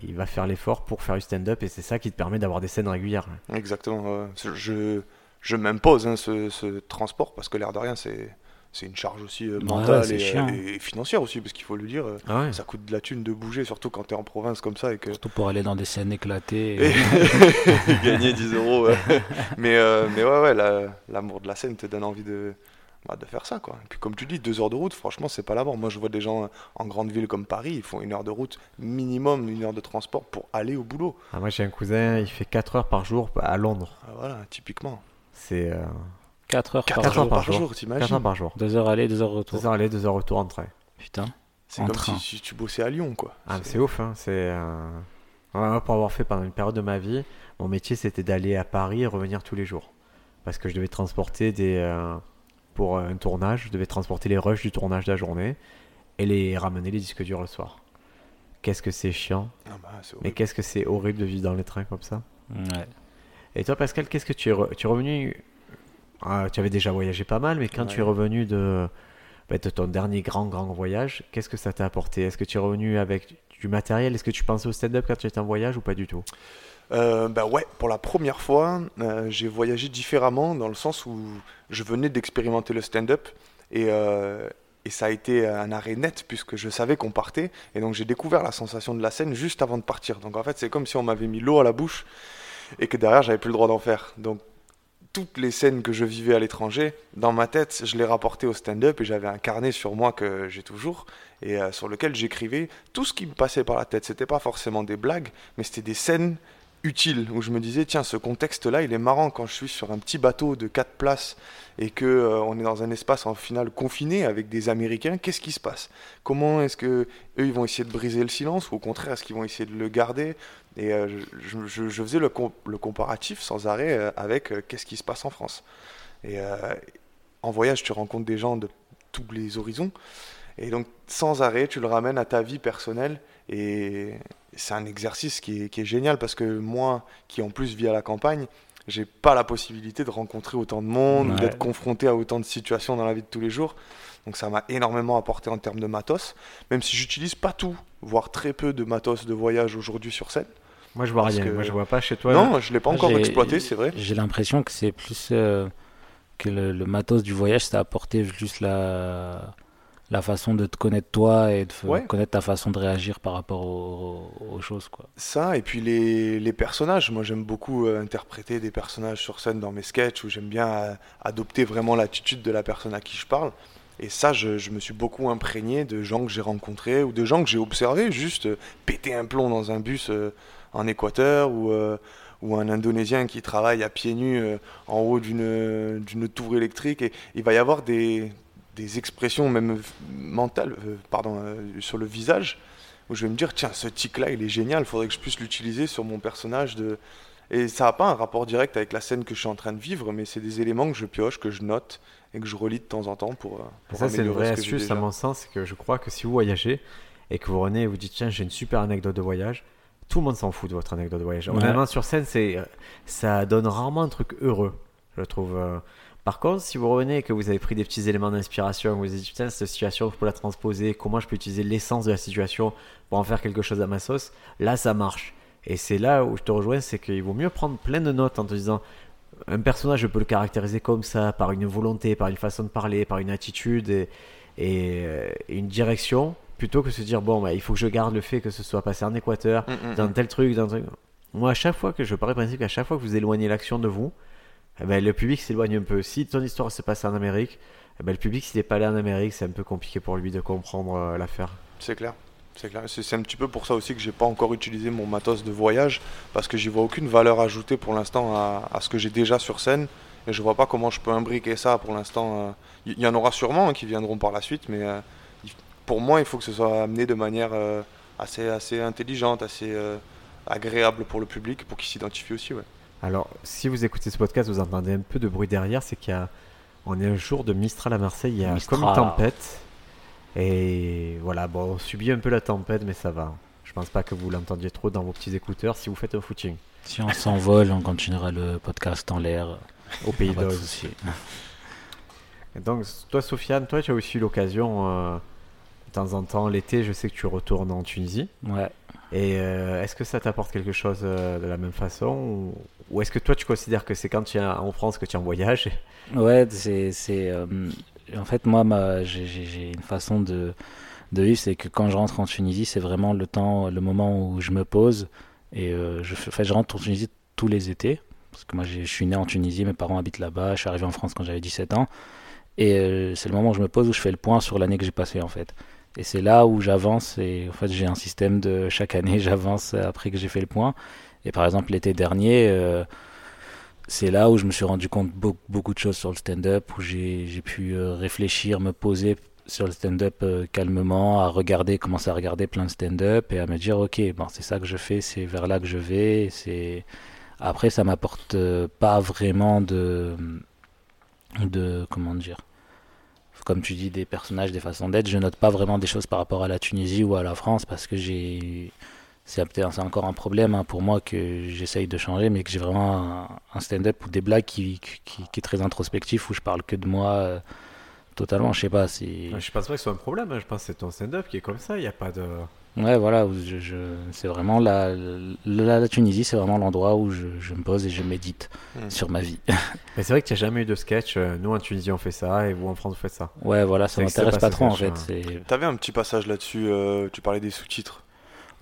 il va faire l'effort pour faire du stand-up et c'est ça qui te permet d'avoir des scènes régulières. Exactement. Je, m'impose hein, ce transport parce que l'air de rien, c'est. C'est une charge aussi euh, Ouais, mentale c'est et, financière aussi, parce qu'il faut le dire, euh, Ah ouais. ça coûte de la thune de bouger, surtout quand tu es en province comme ça et que Surtout pour aller dans des scènes éclatées. Et et- <laughs> gagner 10 euros. ouais. <laughs> mais, euh, mais ouais, ouais, la- l'amour de la scène te donne envie de, bah, de faire ça. Quoi. Et puis comme tu dis, deux heures de route, franchement, c'est pas la mort. Moi, je vois des gens en grande ville comme Paris, ils font une heure de route, minimum une heure de transport pour aller au boulot. Ah, moi j'ai un cousin, il fait 4 heures par jour à Londres. Ah, voilà, typiquement. C'est euh, 4 heures 4 par heures heures jour. par par jour. jour, 4 t'imagines heures par jour. 2 heures aller, 2 heures retour. 2 heures aller, 2 heures retour en train. Putain. C'est comme train. si, si tu bossais à Lyon, quoi. Ah, c'est ouf, hein. C'est euh, ouais, pour avoir fait pendant une période de ma vie, mon métier c'était d'aller à Paris et revenir tous les jours, parce que je devais transporter des euh, pour un tournage, je devais transporter les rushs du tournage de la journée et les ramener les disques durs le soir. Qu'est-ce que c'est chiant, Ah bah, c'est mais horrible. qu'est-ce que c'est horrible de vivre dans les trains comme ça. Ouais. Et toi, Pascal, qu'est-ce que tu es, re- tu es revenu Ah, Tu avais déjà voyagé pas mal, mais quand tu es revenu de, bah, de ton dernier grand, grand voyage, qu'est-ce que ça t'a apporté? Est-ce que tu es revenu avec du matériel? Est-ce que tu pensais au stand-up quand tu étais en voyage ou pas du tout? Euh, bah ouais, pour la première fois, euh, j'ai voyagé différemment dans le sens où je venais d'expérimenter le stand-up et, euh, et ça a été un arrêt net puisque je savais qu'on partait et donc j'ai découvert la sensation de la scène juste avant de partir. Donc en fait, c'est comme si on m'avait mis l'eau à la bouche et que derrière, j'avais plus le droit d'en faire. Donc toutes les scènes que je vivais à l'étranger, dans ma tête, je les rapportais au stand-up et j'avais un carnet sur moi que j'ai toujours et euh, sur lequel j'écrivais tout ce qui me passait par la tête. C'était pas forcément des blagues, mais c'était des scènes utiles où je me disais tiens ce contexte là il est marrant quand je suis sur un petit bateau de 4 places et que euh, on est dans un espace en finale confiné avec des américains. Qu'est-ce qui se passe? Comment est-ce que eux ils vont essayer de briser le silence ou au contraire est-ce qu'ils vont essayer de le garder? Et euh, je, faisais le, le comparatif sans arrêt euh, avec qu'est-ce qui se passe en France. Et en voyage tu rencontres des gens de tous les horizons. Et donc sans arrêt tu le ramènes à ta vie personnelle et c'est un exercice qui est, qui est génial parce que moi, qui en plus vis à la campagne, j'ai pas la possibilité de rencontrer autant de monde, Ouais. d'être confronté à autant de situations dans la vie de tous les jours. Donc ça m'a énormément apporté en termes de matos, même si j'utilise pas tout, voire très peu de matos de voyage aujourd'hui sur scène. Moi, je vois rien. que- Moi, je vois pas chez toi. non, je l'ai pas encore exploité, c'est vrai. J'ai l'impression que c'est plus euh, que le, le matos du voyage, ça a apporté juste la, la façon de te connaître toi et de Ouais. connaître ta façon de réagir par rapport aux, aux choses. Quoi. Ça, et puis les, les personnages. Moi, j'aime beaucoup euh, interpréter des personnages sur scène dans mes sketchs où j'aime bien euh, adopter vraiment l'attitude de la personne à qui je parle. Et ça, je, je me suis beaucoup imprégné de gens que j'ai rencontrés ou de gens que j'ai observés juste euh, péter un plomb dans un bus en Équateur ou, ou un Indonésien qui travaille à pieds nus euh, en haut d'une d'une tour électrique. Et il va y avoir des, des expressions même mentales, euh, pardon, euh, sur le visage où je vais me dire tiens ce tic là il est génial il faudrait que je puisse l'utiliser sur mon personnage de et ça n'a pas un rapport direct avec la scène que je suis en train de vivre mais c'est des éléments que je pioche que je note et que je relis de temps en temps pour, euh, pour Ça, c'est une améliorer vraie ce astuce, à mon sens, c'est que je crois que si vous voyagez et que vous revenez et vous dites tiens, j'ai une super anecdote de voyage, tout le monde s'en fout de votre anecdote de voyage. Ouais. Honnêtement, sur scène, c'est, ça donne rarement un truc heureux, je trouve. Par contre, si vous revenez et que vous avez pris des petits éléments d'inspiration, vous vous dites putain, cette situation, je peux la transposer, comment je peux utiliser l'essence de la situation pour en faire quelque chose à ma sauce, là, ça marche. Et c'est là où je te rejoins, c'est qu'il vaut mieux prendre plein de notes en te disant un personnage, je peux le caractériser comme ça, par une volonté, par une façon de parler, par une attitude et, et, euh, et une direction, plutôt que se dire, bon, bah, il faut que je garde le fait que ce soit passé en Équateur, Mm, mm, dans mm. tel truc, dans un truc. Moi, à chaque fois que je parais principe qu'à chaque fois que vous éloignez l'action de vous, eh ben, le public s'éloigne un peu. Si ton histoire se passe en Amérique, eh ben, le public, s'il n'est pas allé en Amérique, c'est un peu compliqué pour lui de comprendre euh, l'affaire. C'est clair. C'est clair. C'est un petit peu pour ça aussi que j'ai pas encore utilisé mon matos de voyage parce que j'y vois aucune valeur ajoutée pour l'instant à, ce que j'ai déjà sur scène et je vois pas comment je peux imbriquer ça pour l'instant. Il y, y en aura sûrement hein, qui viendront par la suite, mais euh, pour moi il faut que ce soit amené de manière euh, assez assez intelligente, assez euh, agréable pour le public pour qu'il s'identifie aussi. Ouais. Alors, si vous écoutez ce podcast, vous entendez un peu de bruit derrière, c'est qu'il y a, on est un jour de Mistral à Marseille, il y a Mistral. comme une tempête. Et voilà, bon, on subit un peu la tempête, mais ça va. Je pense pas que vous l'entendiez trop dans vos petits écouteurs si vous faites un footing Si on s'envole, on continuera le podcast en l'air. au pays Pas de d'Oz. souci. Donc, toi, Sofiane, toi, tu as aussi eu l'occasion, euh, de temps en temps, l'été, je sais que tu retournes en Tunisie. Ouais. Et euh, est-ce que ça t'apporte quelque chose euh, de la même façon Ou, ou est-ce que toi, tu considères que c'est quand tu es en France que tu es en voyage Ouais, c'est, euh, en fait, moi, j'ai, une façon de, de vivre, c'est que quand je rentre en Tunisie, c'est vraiment le temps, le moment où je me pose. Et euh, je, je rentre en Tunisie tous les étés. Parce que moi, je suis né en Tunisie, mes parents habitent là-bas. Je suis arrivé en France quand j'avais 17 ans. Et euh, c'est le moment où je me pose, où je fais le point sur l'année que j'ai passée, en fait. Et c'est là où j'avance. Et en fait, j'ai un système de chaque année, <laughs> j'avance après que j'ai fait le point. Et par exemple, l'été dernier, euh, c'est là où je me suis rendu compte beaucoup, de choses sur le stand-up, où j'ai pu euh, réfléchir, me poser sur le stand-up euh, calmement, à regarder, commencer à regarder plein de stand-up et à me dire, ok, bon, c'est ça que je fais, c'est vers là que je vais. C'est Après, ça m'apporte pas vraiment de. de. comment dire comme tu dis, des personnages, des façons d'être. Je note pas vraiment des choses par rapport à la Tunisie ou à la France parce que j'ai. C'est encore un problème hein, pour moi que j'essaye de changer, mais que j'ai vraiment un, un stand-up ou des blagues qui, qui, qui est très introspectif où je parle que de moi euh, totalement. Je sais pas si. Je pense pas que ce soit un problème, hein. je pense que c'est ton stand-up qui est comme ça, il n'y a pas de... Ouais, voilà, où je, je- c'est vraiment la, la, la Tunisie, c'est vraiment l'endroit où je, je me pose et je médite Mm. sur ma vie. <laughs> Mais c'est vrai que tu n'as jamais eu de sketch, euh, nous en Tunisie on fait ça et vous en France vous faites ça. Ouais, voilà, ça c'est m'intéresse pas pas trop en fait. C'est... T'avais un petit passage là-dessus. euh, tu parlais des sous-titres.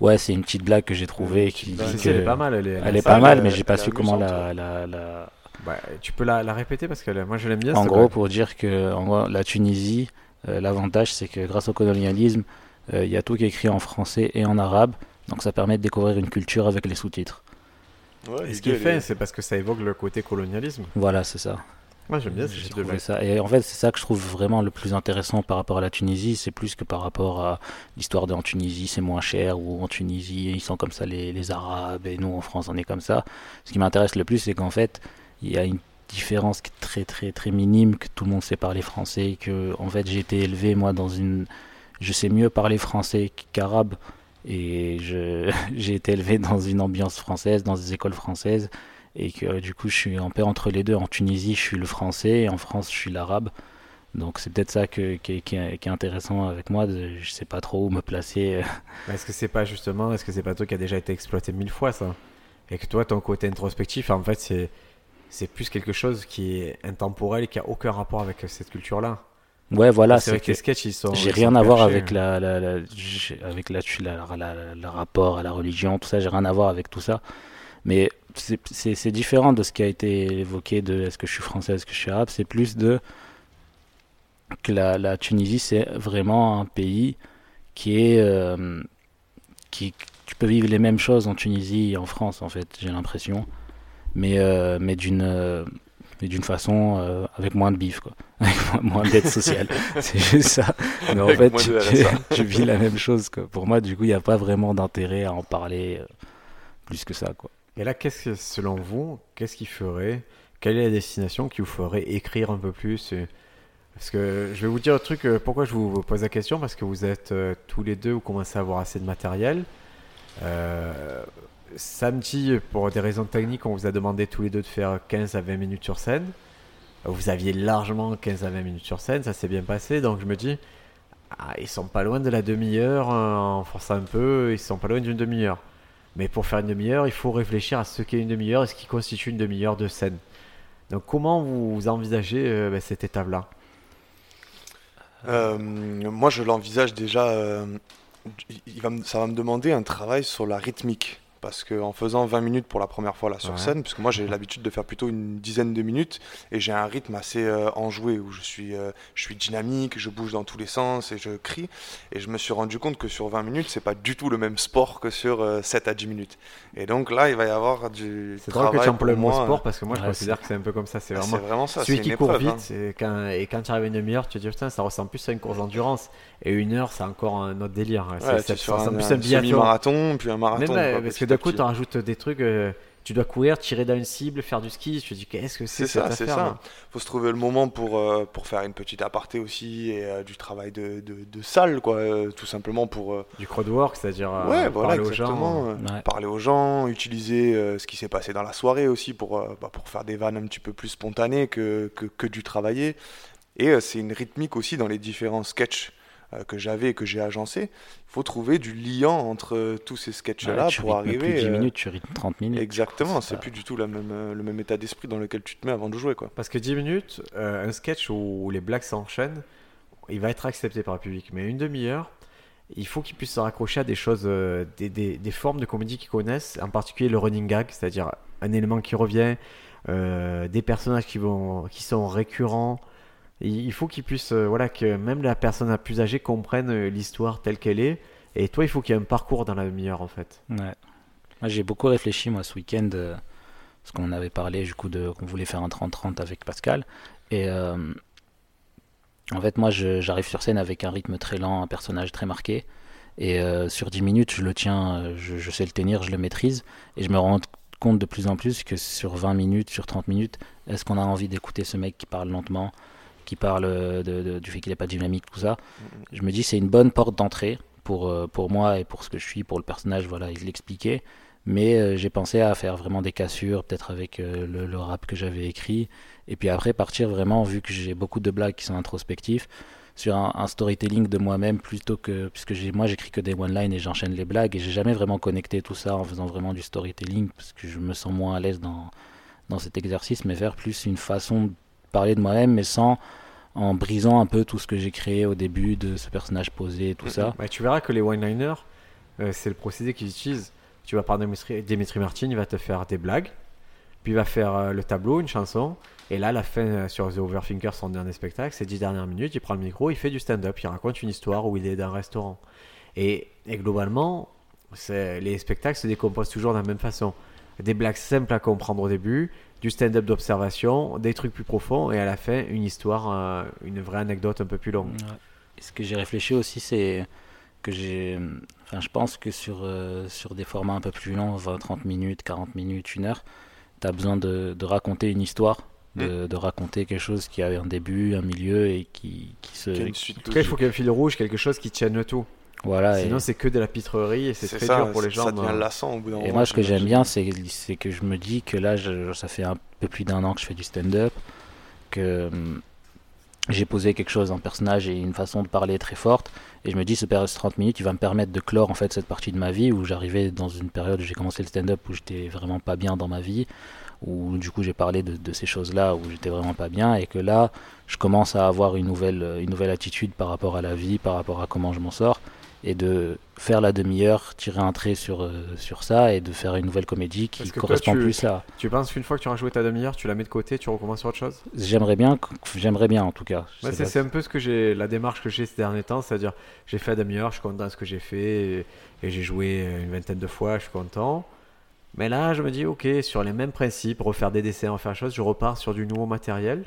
Ouais, c'est une petite blague que j'ai trouvée qui dit si, elle est que- pas mal, elle est, Elle est pas mal, est- mais j'ai pas su comment la, la, la- Ouais, tu peux la, la répéter parce que moi je l'aime bien. En gros, pour dire que en gros, la Tunisie, euh, l'avantage c'est que grâce au colonialisme, euh, il y a tout qui est écrit en français et en arabe, donc ça permet de découvrir une culture avec les sous-titres. Ouais, Et ce qui est fait, c'est parce que ça évoque le côté colonialisme. Voilà, c'est ça. Moi j'aime bien ce J'ai trouvé ça. Et en fait, c'est ça que je trouve vraiment le plus intéressant par rapport à la Tunisie. C'est plus que par rapport à l'histoire de en Tunisie, c'est moins cher, ou en Tunisie, ils sont comme ça les, les Arabes, et nous en France, on est comme ça. Ce qui m'intéresse le plus, c'est qu'en fait, il y a une différence qui est très, très, très minime, que tout le monde sait parler français, que en fait, j'ai été élevé, moi, dans une. Je sais mieux parler français qu'arabe. Et je, <laughs> j'ai été élevé dans une ambiance française, dans des écoles françaises et que euh, du coup je suis en paix entre les deux. En Tunisie, je suis le français et en France, je suis l'arabe. Donc c'est peut-être ça que, qui, est, qui est- qui est intéressant avec moi. De, je sais pas trop où me placer. euh. Est-ce que c'est pas justement, est-ce que c'est pas toi qui a déjà été exploité mille fois ça Et que toi ton côté introspectif, en fait c'est c'est plus quelque chose qui est intemporel et qui a aucun rapport avec cette culture-là. Ouais, voilà. c'est vrai que que les sketchs ils sont. j'ai rien sont à voir avec la, la, la- avec la- le rapport à la religion, tout ça. J'ai rien à voir avec tout ça. Mais c'est- différent de ce qui a été évoqué de est-ce que je suis français, est-ce que je suis arabe. C'est plus de que la, la Tunisie, c'est vraiment un pays qui est euh, qui tu peux vivre les mêmes choses en Tunisie et en France en fait j'ai l'impression. Mais euh, mais d'une euh, mais d'une façon euh, avec moins de bif quoi. <laughs> Avec moins, d'aide sociale. <laughs> C'est juste ça. Mais en Avec fait <laughs> tu, vis la même chose quoi. pour moi du coup il n'y a pas vraiment d'intérêt à en parler plus que ça quoi Et là, qu'est-ce que selon vous, qu'est-ce qui ferait Quelle est la destination qui vous ferait écrire un peu plus Parce que je vais vous dire un truc. euh, Pourquoi je vous pose la question? Parce que vous êtes euh, tous les deux, vous commencez à avoir assez de matériel. Euh, samedi, pour des raisons techniques, on vous a demandé tous les deux de faire 15 à 20 minutes sur scène. Vous aviez largement 15 à 20 minutes sur scène, ça s'est bien passé. Donc je me dis, ah, ils sont pas loin de la demi-heure, hein, en forçant un peu, ils sont pas loin d'une demi-heure. Mais pour faire une demi-heure, il faut réfléchir à ce qu'est une demi-heure et ce qui constitue une demi-heure de scène. Donc comment vous envisagez euh, ben, cette étape-là? Euh, moi, je l'envisage déjà. euh, ça va me demander un travail sur la rythmique. Parce qu'en faisant 20 minutes pour la première fois là sur Ouais. scène, puisque moi j'ai l'habitude de faire plutôt une dizaine de minutes et j'ai un rythme assez euh, enjoué où je suis, euh, je suis dynamique, je bouge dans tous les sens et je crie. Et je me suis rendu compte que sur 20 minutes, c'est pas du tout le même sport que sur euh, 7 à 10 minutes. Et donc là, il va y avoir du C'est drôle que tu emploies le mot sport parce que moi je Ouais, considère que c'est un peu comme ça. C'est Ah, vraiment C'est vraiment ça. celui qui court épreuve, vite. hein. c'est Quand, et quand tu arrives à une demi-heure, tu te dis putain, ça ressemble plus à une course d'endurance. Et une heure, c'est encore un autre délire. C'est- Ouais, ça un, plus un un semi-marathon, puis un marathon. Même, quoi, parce que d'un coup, tu rajoutes des trucs. euh, tu dois courir, tirer dans une cible, faire du ski. Je te dis, qu'est-ce que c'est C'est ça, c'est ça. là faut se trouver le moment pour, euh, pour faire une petite aparté aussi et euh, du travail de, de, de salle, quoi. euh, tout simplement pour euh, Du crowd work, c'est-à-dire euh, ouais, voilà, parler aux gens. exactement, euh, Ouais. parler aux gens, utiliser euh, ce qui s'est passé dans la soirée aussi pour, euh, bah, pour faire des vannes un petit peu plus spontanées que, que, que du travailler. Et euh, c'est une rythmique aussi dans les différents sketchs que j'avais et que j'ai agencés. Il faut trouver du liant entre euh, tous ces sketchs-là Ouais, pour arriver. plus 10 euh, minutes, tu rythmes 30 minutes. Exactement, C'est plus du tout la même, euh, le même état d'esprit dans lequel tu te mets avant de jouer. Quoi. Parce que 10 minutes, euh, un sketch où les blagues s'enchaînent, il va être accepté par le public. Mais une demi-heure, il faut qu'ils puissent se raccrocher à des choses, euh, des, des- des formes de comédie qu'ils connaissent, en particulier le running gag, c'est-à-dire un élément qui revient, euh, des personnages qui, vont, qui sont récurrents. Il faut qu'ils puissent, euh, voilà, que même la personne la plus âgée comprenne euh, l'histoire telle qu'elle est. Et toi, il faut qu'il y ait un parcours dans la demi-heure, en fait. Ouais. Moi, j'ai beaucoup réfléchi, moi, ce week-end, euh, parce qu'on avait parlé, du coup, qu'on voulait faire un 30-30 avec Pascal. Et en fait, moi, j'arrive sur scène avec un rythme très lent, un personnage très marqué. Et sur 10 minutes, je le tiens, je sais le tenir, je le maîtrise. Et je me rends compte de plus en plus que sur 20 minutes, sur 30 minutes, est-ce qu'on a envie d'écouter ce mec qui parle lentement, qui parle euh, de- de- du fait qu'il n'est pas dynamique, tout ça Je me dis, c'est une bonne porte d'entrée pour, euh, pour moi et pour ce que je suis, pour le personnage, voilà, il l'expliquait. Mais euh, j'ai pensé à faire vraiment des cassures, peut-être avec euh, le, le rap que j'avais écrit. Et puis après, partir vraiment, vu que j'ai beaucoup de blagues qui sont introspectifs, sur un, un storytelling de moi-même plutôt que. Puisque moi, j'écris que des one-line et j'enchaîne les blagues. Et j'ai jamais vraiment connecté tout ça en faisant vraiment du storytelling, parce que je me sens moins à l'aise dans, dans cet exercice, mais faire plus une façon de parler de moi-même, mais sans. en brisant un peu tout ce que j'ai créé au début de ce personnage posé et tout ça. Bah, tu verras que les one-liners, euh, c'est le procédé qu'ils utilisent. Tu vas par Dimitri, Dimitri Martin, il va te faire des blagues, puis il va faire euh, le tableau, une chanson, et là, la fin, euh, sur The Overthinker, son dernier spectacle, ces 10 dernières minutes, il prend le micro, il fait du stand-up, il raconte une histoire où il est dans un restaurant. Et, et globalement, c'est- les spectacles se décomposent toujours de la même façon. Des blagues simples à comprendre au début, du stand-up d'observation, des trucs plus profonds, et à la fin, une histoire, euh, une vraie anecdote un peu plus longue. Ouais. Et ce que j'ai réfléchi aussi, c'est que j'ai. Enfin, je pense que sur, euh, sur des formats un peu plus longs, 20, 30 minutes, 40 minutes, une heure, tu as besoin de, de raconter une histoire, de, de raconter quelque chose qui a un début, un milieu et qui, qui se. Qu'il y a une suite En tout cas, il faut qu'il y ait un fil rouge, quelque chose qui tienne le tout. Voilà. et- Sinon, c'est que de la pitrerie et c'est très ça, dur pour les ça gens. devient euh, lassant au bout d'un moment. Et moi, ce que j'aime bien, c'est c'est que je me dis que là, je- ça fait un peu plus d'un an que je fais du stand-up, que hum, j'ai posé quelque chose, un personnage et une façon de parler très forte, et je me dis, ce période de 30 minutes, il va me permettre de clore en fait cette partie de ma vie où j'arrivais dans une période où j'ai commencé le stand-up où j'étais vraiment pas bien dans ma vie, où du coup j'ai parlé de, de ces choses-là où j'étais vraiment pas bien, et que là, je commence à avoir une nouvelle, une nouvelle attitude par rapport à la vie, par rapport à comment je m'en sors et de faire la demi-heure, tirer un trait sur, euh, sur ça et de faire une nouvelle comédie qui toi, correspond tu- plus à. Tu penses qu'une fois que tu auras joué ta demi-heure, tu la mets de côté, tu recommences sur autre chose? J'aimerais bien, j'aimerais bien en tout cas. Sais c'est, pas. un peu ce que j'ai, la démarche que j'ai ces derniers temps, c'est-à-dire j'ai fait la demi-heure, je suis content de ce que j'ai fait et, et j'ai joué une vingtaine de fois, je suis content. Mais là, je me dis, ok, sur les mêmes principes, refaire des dessins, refaire des choses, je repars sur du nouveau matériel.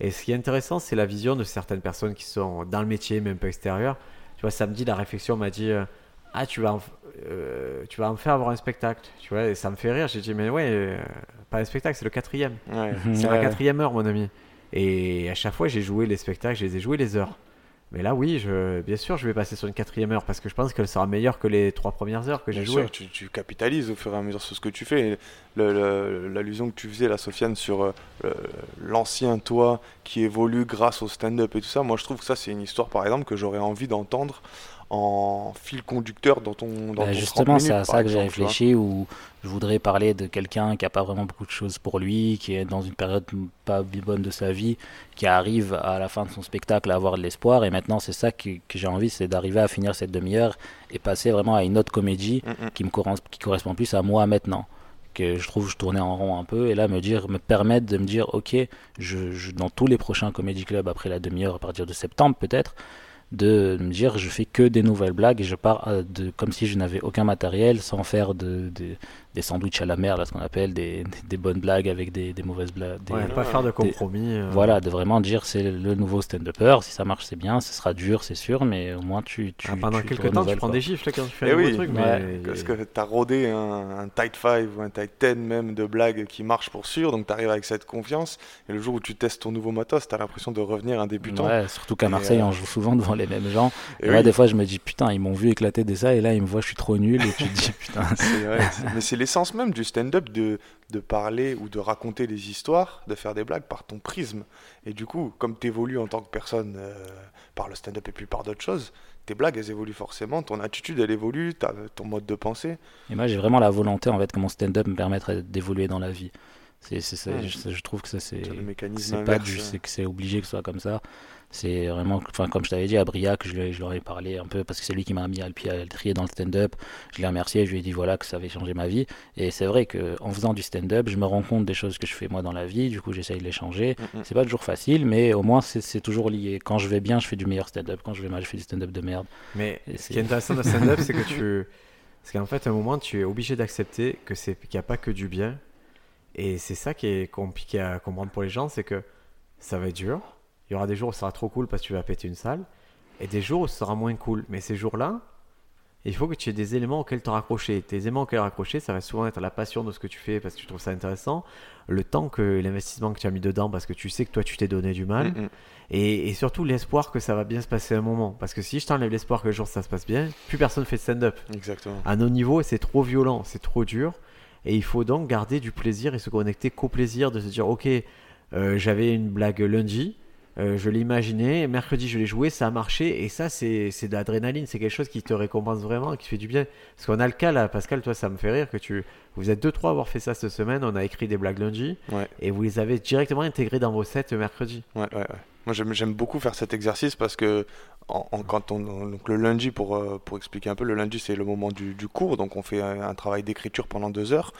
Et ce qui est intéressant, c'est la vision de certaines personnes qui sont dans le métier, mais un peu extérieures. Tu vois, samedi, la réflexion m'a dit, euh, ah, tu vas, en, euh, tu vas en faire avoir un spectacle. Tu vois, et ça me fait rire. J'ai dit, mais ouais, euh, pas un spectacle, c'est le quatrième. Ouais. C'est Ouais. la quatrième heure, mon ami. Et à chaque fois, j'ai joué les spectacles, je les ai joués les heures. Mais là, oui, je, bien sûr, je vais passer sur une quatrième heure parce que je pense qu'elle sera meilleure que les trois premières heures que j'ai Bien jouées. sûr, tu, tu capitalises au fur et à mesure sur ce que tu fais. L'allusion que tu faisais, la Sofiane, sur euh, l'ancien toi qui évolue grâce au stand-up et tout ça, moi je trouve que ça c'est une histoire par exemple que j'aurais envie d'entendre en fil conducteur dans ton dans Bah, ton justement, 30 c'est à ça que j'ai réfléchi, où je voudrais parler de quelqu'un qui a pas vraiment beaucoup de choses pour lui, qui est dans une période pas bonne de sa vie, qui arrive à la fin de son spectacle à avoir de l'espoir. Et maintenant, c'est ça que, que j'ai envie, c'est d'arriver à finir cette demi-heure et passer vraiment à une autre comédie Mm, mm. qui me correspond, qui correspond plus à moi maintenant. Que je trouve je tournais en rond un peu et là me dire me permettre de me dire ok je, je- dans tous les prochains comédie club après la demi-heure à partir de septembre peut-être de me dire je fais que des nouvelles blagues et je pars euh, de comme si je n'avais aucun matériel sans faire de, de- des sandwichs à la mer là ce qu'on appelle des, bonnes blagues avec des, des mauvaises blagues des- Ouais, pas faire de compromis. euh. voilà de vraiment dire c'est le nouveau stand-upper si ça marche c'est bien ce sera dur c'est sûr mais au moins tu, tu Ah, pendant tu quelques temps, tu prends quoi. des gifles quand tu fais Eh un oui, truc, ouais. mais Parce que tu as rodé un, un tight 5 ou un tight 10 même de blagues qui marche pour sûr, donc tu arrives avec cette confiance. Et le jour où tu testes ton nouveau matos, tu as l'impression de revenir un débutant. Ouais, surtout qu'à Marseille, euh, on joue souvent devant les mêmes gens. Et Et là, oui, des fois, je me dis, putain, ils m'ont vu éclater des ça, et là, ils me voient, je suis trop nul, et tu te dis, putain. c'est vrai, c'est- mais c'est l'essence même du stand-up de, de parler ou de raconter des histoires, de faire des blagues par ton prisme. Et du coup, comme tu évolues en tant que personne euh, par le stand-up et puis par d'autres choses, tes blagues, elles évoluent forcément, ton attitude, elle évolue, ton mode de pensée. Et moi, j'ai vraiment la volonté, en fait, que mon stand-up me permette d'évoluer dans la vie. C'est, c'est, c'est- Ouais. je, je trouve que ça, c'est, C'est le c'est pas du, c'est que c'est obligé que ce soit comme ça. C'est vraiment, enfin, comme je t'avais dit, à Briac, je, lui- je leur ai parlé un peu parce que c'est lui qui m'a mis à le pied à l'étrier dans le stand-up. Je l'ai remercié, je lui ai dit voilà que ça avait changé ma vie. Et c'est vrai que en faisant du stand-up, je me rends compte des choses que je fais moi dans la vie. Du coup, j'essaye de les changer. Mm, mm. C'est pas toujours facile, mais au moins c'est, c'est toujours lié. Quand je vais bien, je fais du meilleur stand-up. Quand je vais mal, je fais du stand-up de merde. Mais Et ce c'est- qui est intéressant de stand-up, c'est que tu. <laughs> Parce qu'en fait, à un moment, tu es obligé d'accepter que c'est qu'il n'y a pas que du bien. Et c'est ça qui est compliqué à comprendre pour les gens, c'est que ça va être dur. Il y aura des jours où ça sera trop cool parce que tu vas péter une salle. Et des jours où ce sera moins cool. Mais ces jours-là, il faut que tu aies des éléments auxquels te raccrocher. Tes éléments auxquels raccrocher, ça va souvent être la passion de ce que tu fais parce que tu trouves ça intéressant. Le temps que l'investissement que tu as mis dedans parce que tu sais que toi, tu t'es donné du mal. Mm. Et, et surtout l'espoir que ça va bien se passer un moment. Parce que si je t'enlève l'espoir que le jour ça se passe bien, plus personne fait de stand-up. Exactement. À nos niveaux, c'est trop violent, c'est trop dur. Et il faut donc garder du plaisir et se connecter qu'au plaisir de se dire ok, euh, j'avais une blague lundi, euh, je l'ai imaginé, mercredi je l'ai joué, ça a marché. Et ça, c'est c'est de l'adrénaline, c'est quelque chose qui te récompense vraiment, qui fait du bien. Parce qu'on a le cas là, Pascal, toi ça me fait rire que tu. Vous êtes deux, trois à avoir fait ça cette semaine, on a écrit des blagues lundi, Ouais. et vous les avez directement intégrées dans vos sets mercredi. Ouais, ouais, ouais. Moi, j'aime, beaucoup faire cet exercice parce que en, en- quand on, donc le lundi, pour, euh, pour expliquer un peu, le lundi, c'est le moment du, du cours. Donc, on fait un, un travail d'écriture pendant deux heures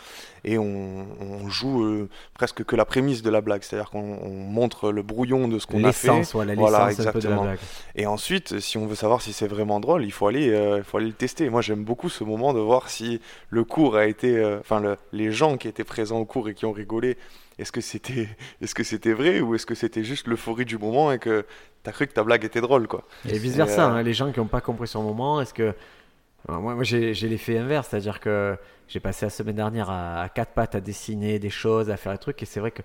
et on, on joue euh, presque que la prémisse de la blague. C'est-à-dire qu'on on montre le brouillon de ce qu'on a fait. Voilà, Voilà, peu de la exactement. blague. Et ensuite, si on veut savoir si c'est vraiment drôle, il faut aller, euh, faut aller le tester. Moi, j'aime beaucoup ce moment de voir si le cours a été, euh, enfin, le- les gens qui étaient présents au cours et qui ont rigolé, est-ce que c'était, <laughs> est-ce que c'était vrai ou est-ce que c'était juste l'euphorie du moment et que t'as cru que ta blague était drôle, quoi. Et vice versa, euh, hein, les gens qui n'ont pas compris sur le moment, est-ce que. Alors, moi, moi j'ai j'ai l'effet inverse, c'est-à-dire que j'ai passé la semaine dernière à, à quatre pattes à dessiner des choses, à faire des trucs, et c'est vrai que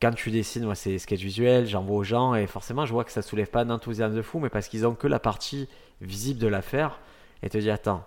quand tu dessines, moi c'est sketch visuel, j'envoie aux gens, et forcément je vois que ça soulève pas d'enthousiasme de fou, mais parce qu'ils ont que la partie visible de l'affaire, et te dis attends,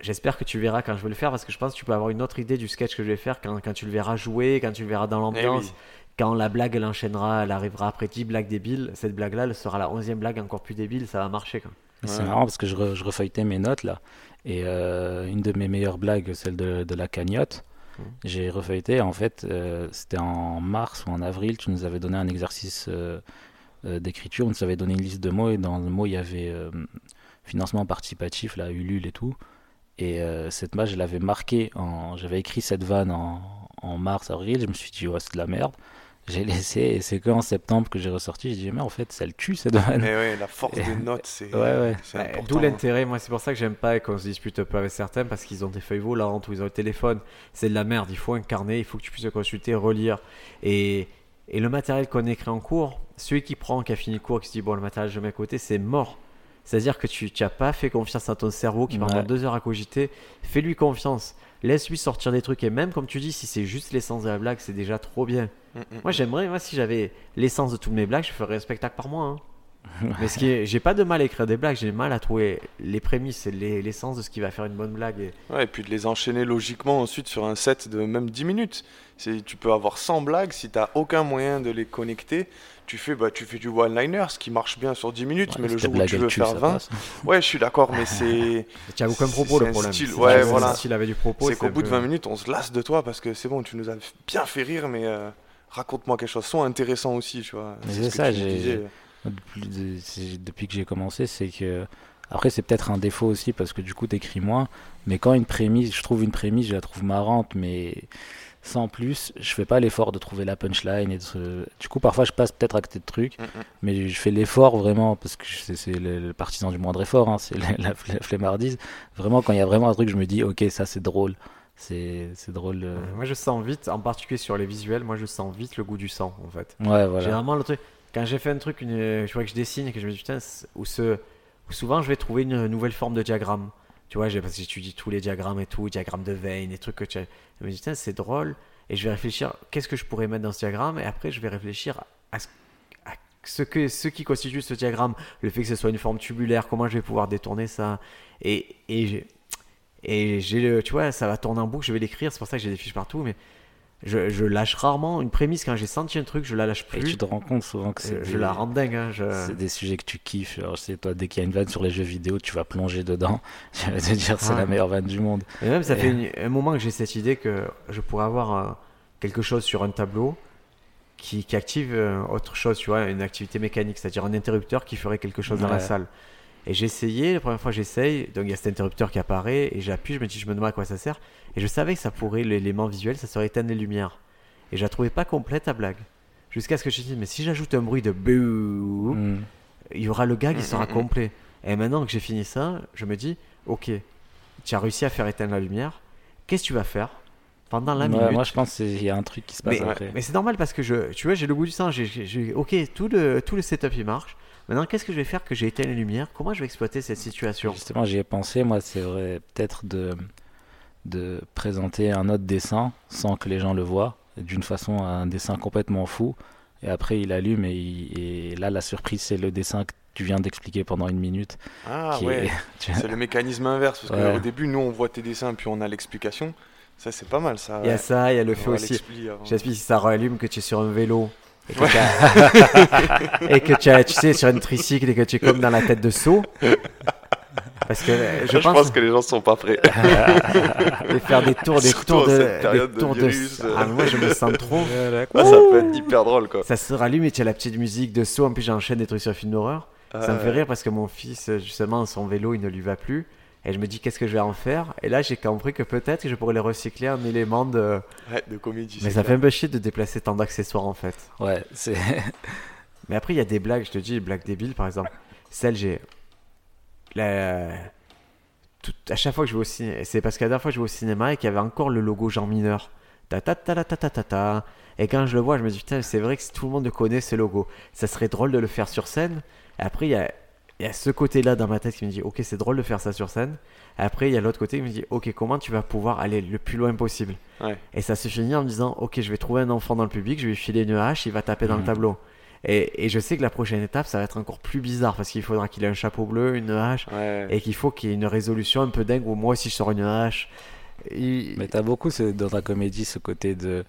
j'espère que tu verras quand je vais le faire, parce que je pense que tu peux avoir une autre idée du sketch que je vais faire quand, quand tu le verras jouer, quand tu le verras dans Eh l'ambiance. oui. Quand la blague elle enchaînera, elle arrivera après 10 blagues débiles, cette blague-là, elle sera la 11e blague encore plus débile, ça va marcher. Quoi. C'est Ouais. marrant parce que je, re- je refeuilletais mes notes là. Et euh, une de mes meilleures blagues, celle de, de la cagnotte, Mhm. j'ai refeuilleté. En fait, euh, c'était en mars ou en avril, tu nous avais donné un exercice euh, euh, d'écriture. On nous avait donné une liste de mots et dans le mot, il y avait euh, financement participatif, là, Ulule et tout. Et euh, cette page, je l'avais marquée. En... J'avais écrit cette vanne en, en mars, avril. Je me suis dit, ouais, c'est de la merde. J'ai laissé et c'est qu'en septembre que j'ai ressorti. J'ai dit, mais en fait, ça le tue cette vanne. Mais ouais, la force des notes, c'est, <laughs> Ouais, ouais. D'où l'intérêt, moi c'est pour ça que j'aime pas qu'on se dispute un peu avec certains parce qu'ils ont des feuilles volantes ou ils ont le téléphone. C'est de la merde, il faut incarner, il faut que tu puisses le consulter, relire. Et, et le matériel qu'on écrit en cours, celui qui prend, qui a fini le cours, qui se dit bon le matériel je le mets à côté, c'est mort. C'est-à-dire que tu n'as pas fait confiance à ton cerveau qui Ouais. pendant deux heures à cogiter. Fais-lui confiance. Laisse-lui sortir des trucs. Et même comme tu dis, si c'est juste l'essence de la blague, c'est déjà trop bien. Mm, mm. Moi j'aimerais, moi si j'avais l'essence de toutes mes blagues, je ferais un spectacle par mois. hein. <laughs> Mais ce qui est, j'ai pas de mal à écrire des blagues, j'ai mal à trouver les prémices et les- l'essence de ce qui va faire une bonne blague. Et... Ouais, et puis de les enchaîner logiquement ensuite sur un set de même 10 minutes. Tu peux avoir 100 blagues, si t'as aucun moyen de les connecter, tu fais, bah, tu fais du one-liner, ce qui marche bien sur 10 minutes, mais le jour où tu veux tue, faire ça 20, passe. ouais, je suis d'accord, mais c'est, Tu as aucun propos le problème. style, ouais, voilà. S'il avait du propos, c'est qu'au bout de peu- 20 minutes, on se lasse de toi parce que c'est bon, tu nous as bien fait rire, mais euh, raconte-moi quelque chose, sois intéressant aussi, tu vois. Mais C'est c'est ce ça, j'ai- de- depuis que j'ai commencé, c'est que. Après, c'est peut-être un défaut aussi parce que du coup, t'écris moins. Mais quand une prémisse, je trouve une prémisse, je la trouve marrante, mais sans plus, je fais pas l'effort de trouver la punchline. Et de se- Du coup, parfois, je passe peut-être à côté de trucs, Mm, mm. mais je fais l'effort vraiment parce que c'est c'est le, le partisan du moindre effort, hein, c'est <laughs> la, la, la flemmardise. Vraiment, quand il y a vraiment un truc, je me dis, ok, ça c'est drôle. C'est c'est drôle. euh, Moi, je sens vite, en particulier sur les visuels, moi, je sens vite le goût du sang, en fait. Ouais, voilà. Généralement, le truc, quand j'ai fait un truc, une, je vois que je dessine et que je me dis, putain, où, ce, où souvent je vais trouver une nouvelle forme de diagramme. Tu vois, j'ai- parce que j'étudie tous les diagrammes et tout, diagrammes de veine, des trucs que tu as. Je me dis, putain, c'est drôle. Et je vais réfléchir, qu'est-ce que je pourrais mettre dans ce diagramme? Et après, je vais réfléchir à ce, que, ce qui constitue ce diagramme. Le fait que ce soit une forme tubulaire, comment je vais pouvoir détourner ça? Et, et j'ai. Et j'ai tu vois, ça va tourner en boucle, je vais l'écrire, c'est pour ça que j'ai des fiches partout, mais je, je lâche rarement une prémisse quand j'ai senti un truc, je la lâche Et plus. tu te rends compte souvent que c'est Euh, Je des- la rends dingue. Hein, je... C'est des sujets que tu kiffes. Alors, c'est toi, dès qu'il y a une vanne sur les jeux vidéo, tu vas plonger dedans. <laughs> Tu vas te dire, c'est Ah. la meilleure vanne du monde. Et même, ça Et- fait une- un moment que j'ai cette idée que je pourrais avoir euh, quelque chose sur un tableau qui, qui active euh, autre chose, tu vois, une activité mécanique, c'est-à-dire un interrupteur qui ferait quelque chose dans la salle. Et j'ai essayé, la première fois j'essaye, donc il y a cet interrupteur qui apparaît, et j'appuie, je me dis, je me demande à quoi ça sert. Et je savais que ça pourrait, l'élément visuel, ça serait éteindre les lumières. Et je la trouvais pas complète, la blague. Jusqu'à ce que je me dis, mais si j'ajoute un bruit de bouh, Mm. il y aura le gag, il sera Mm, mm, mm. complet. Et maintenant que j'ai fini ça, je me dis, ok, tu as réussi à faire éteindre la lumière. Qu'est-ce que tu vas faire pendant la Ouais, minute moi, je pense qu'il y a un truc qui se passe Mais, après. mais c'est normal parce que je, tu vois, j'ai le goût du sang. J'ai- ok, tout le, tout le setup il marche. Maintenant, qu'est-ce que je vais faire que j'ai éteint les lumières? Comment je vais exploiter cette situation? Justement, j'y ai pensé. Moi, c'est vrai, peut-être de, de présenter un autre dessin sans que les gens le voient, d'une façon, un dessin complètement fou. Et après, il allume et, il- et là, la surprise, c'est le dessin que tu viens d'expliquer pendant une minute. Ah qui ouais, <laughs> est- c'est le mécanisme inverse, parce Ouais. qu'au début, nous, on voit tes dessins, puis on a l'explication. Ça, c'est pas mal, ça. Il y a ouais. ça, il y a le On fait aussi. J'explique si ça rallume que tu es sur un vélo. Et que, <laughs> et tu, as- tu sais, sur une tricycle et que tu es comme dans la tête de saut. Parce que euh, je, Je, pense, pense que les gens sont pas prêts. <laughs> de faire des tours, des Surtout tours de, des tours de. virus. Ah, moi, je me sens trop. Là, ça peut être hyper drôle, quoi. Ça se rallume et tu as la petite musique de saut. En plus, j'enchaîne des trucs sur film d'horreur. Ça me fait rire parce que mon fils, justement, son vélo, il ne lui va plus. Et je me dis, qu'est-ce que je vais en faire? Et là, j'ai compris que peut-être que je pourrais les recycler en élément de. Ouais, de comédie. Mais ça fait un peu chier de déplacer tant d'accessoires en fait. Ouais, c'est. <laughs> Mais après, il y a des blagues, je te dis, blagues débiles par exemple. Celle, j'ai. La... tout- À chaque fois que je vais au cinéma, c'est parce que la dernière fois que je vais au cinéma et qu'il y avait encore le logo Jean Mineur. Ta ta ta ta ta ta ta ta. Et quand je le vois, je me dis, putain, c'est vrai que si tout le monde connaît ce logo, ça serait drôle de le faire sur scène. Et après, il y a, il y a ce côté-là dans ma tête qui me dit, ok, c'est drôle de faire ça sur scène. Et après, il y a l'autre côté qui me dit, ok, comment tu vas pouvoir aller le plus loin possible Ouais. Et ça se finit en me disant, ok, je vais trouver un enfant dans le public, je vais lui filer une hache, il va taper dans le Mhm. tableau. Et, et je sais que la prochaine étape, ça va être encore plus bizarre parce qu'il faudra qu'il ait un chapeau bleu, une hache, Ouais. et qu'il faut qu'il y ait une résolution un peu dingue où moi aussi je sors une hache. Et- Mais t'as beaucoup ce- dans ta comédie ce côté de.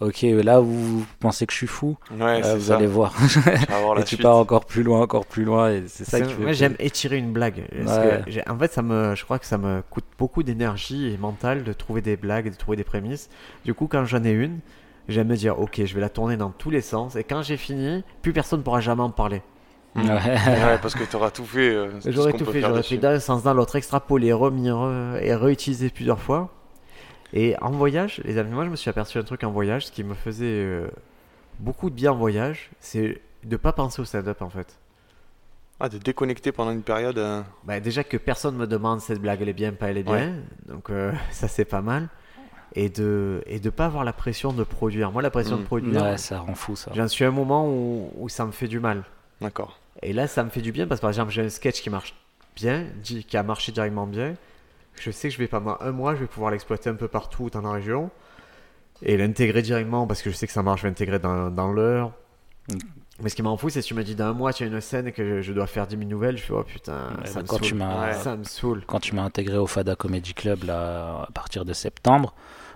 Ok, là vous pensez que je suis fou, Ouais, Euh, vous ça. allez voir. Tu <laughs> voir et tu suite. pars encore plus loin, encore plus loin, et c'est ça que tu moi j'aime étirer une blague. Parce Ouais. que j'ai- en fait, ça me, je crois que ça me coûte beaucoup d'énergie et mentale de trouver des blagues, de trouver des prémices. Du coup, quand j'en ai une, j'aime me dire, ok, je vais la tourner dans tous les sens. Et quand j'ai fini, plus personne ne pourra jamais en parler. Ouais. Ouais, parce que t'auras tout fait. euh, J'aurais tout fait, j'aurais dessus. pris dans un sens, dans l'autre, extrapolé, remis re- et réutilisé plusieurs fois. Et en voyage, les amis, moi je me suis aperçu un truc en voyage, ce qui me faisait euh, beaucoup de bien en voyage, c'est de pas penser au stand-up en fait. Ah, de déconnecter pendant une période. euh, Bah, déjà que personne me demande cette blague elle est bien, pas elle est bien, donc euh, <laughs> ça c'est pas mal. Et de et de pas avoir la pression de produire. Moi la pression Mm. de produire, Ouais, ça rend fou ça. j'en suis à un moment où, où ça me fait du mal. D'accord. Et là, ça me fait du bien parce que par exemple, j'ai un sketch qui marche bien, qui a marché directement bien. Je sais que je vais pendant un mois, je vais pouvoir l'exploiter un peu partout dans la région et l'intégrer directement parce que je sais que ça marche. Je vais l'intégrer dans, dans l'heure. Mm. Mais ce qui m'en fout, c'est si tu me dis d'un mois, tu as une scène et que je, je dois faire 10 000 nouvelles, je fais oh putain, Ouais, ça, bah, me quand tu m'as- ça me saoule. quand tu m'as intégré au Fada Comedy Club là, à partir de septembre,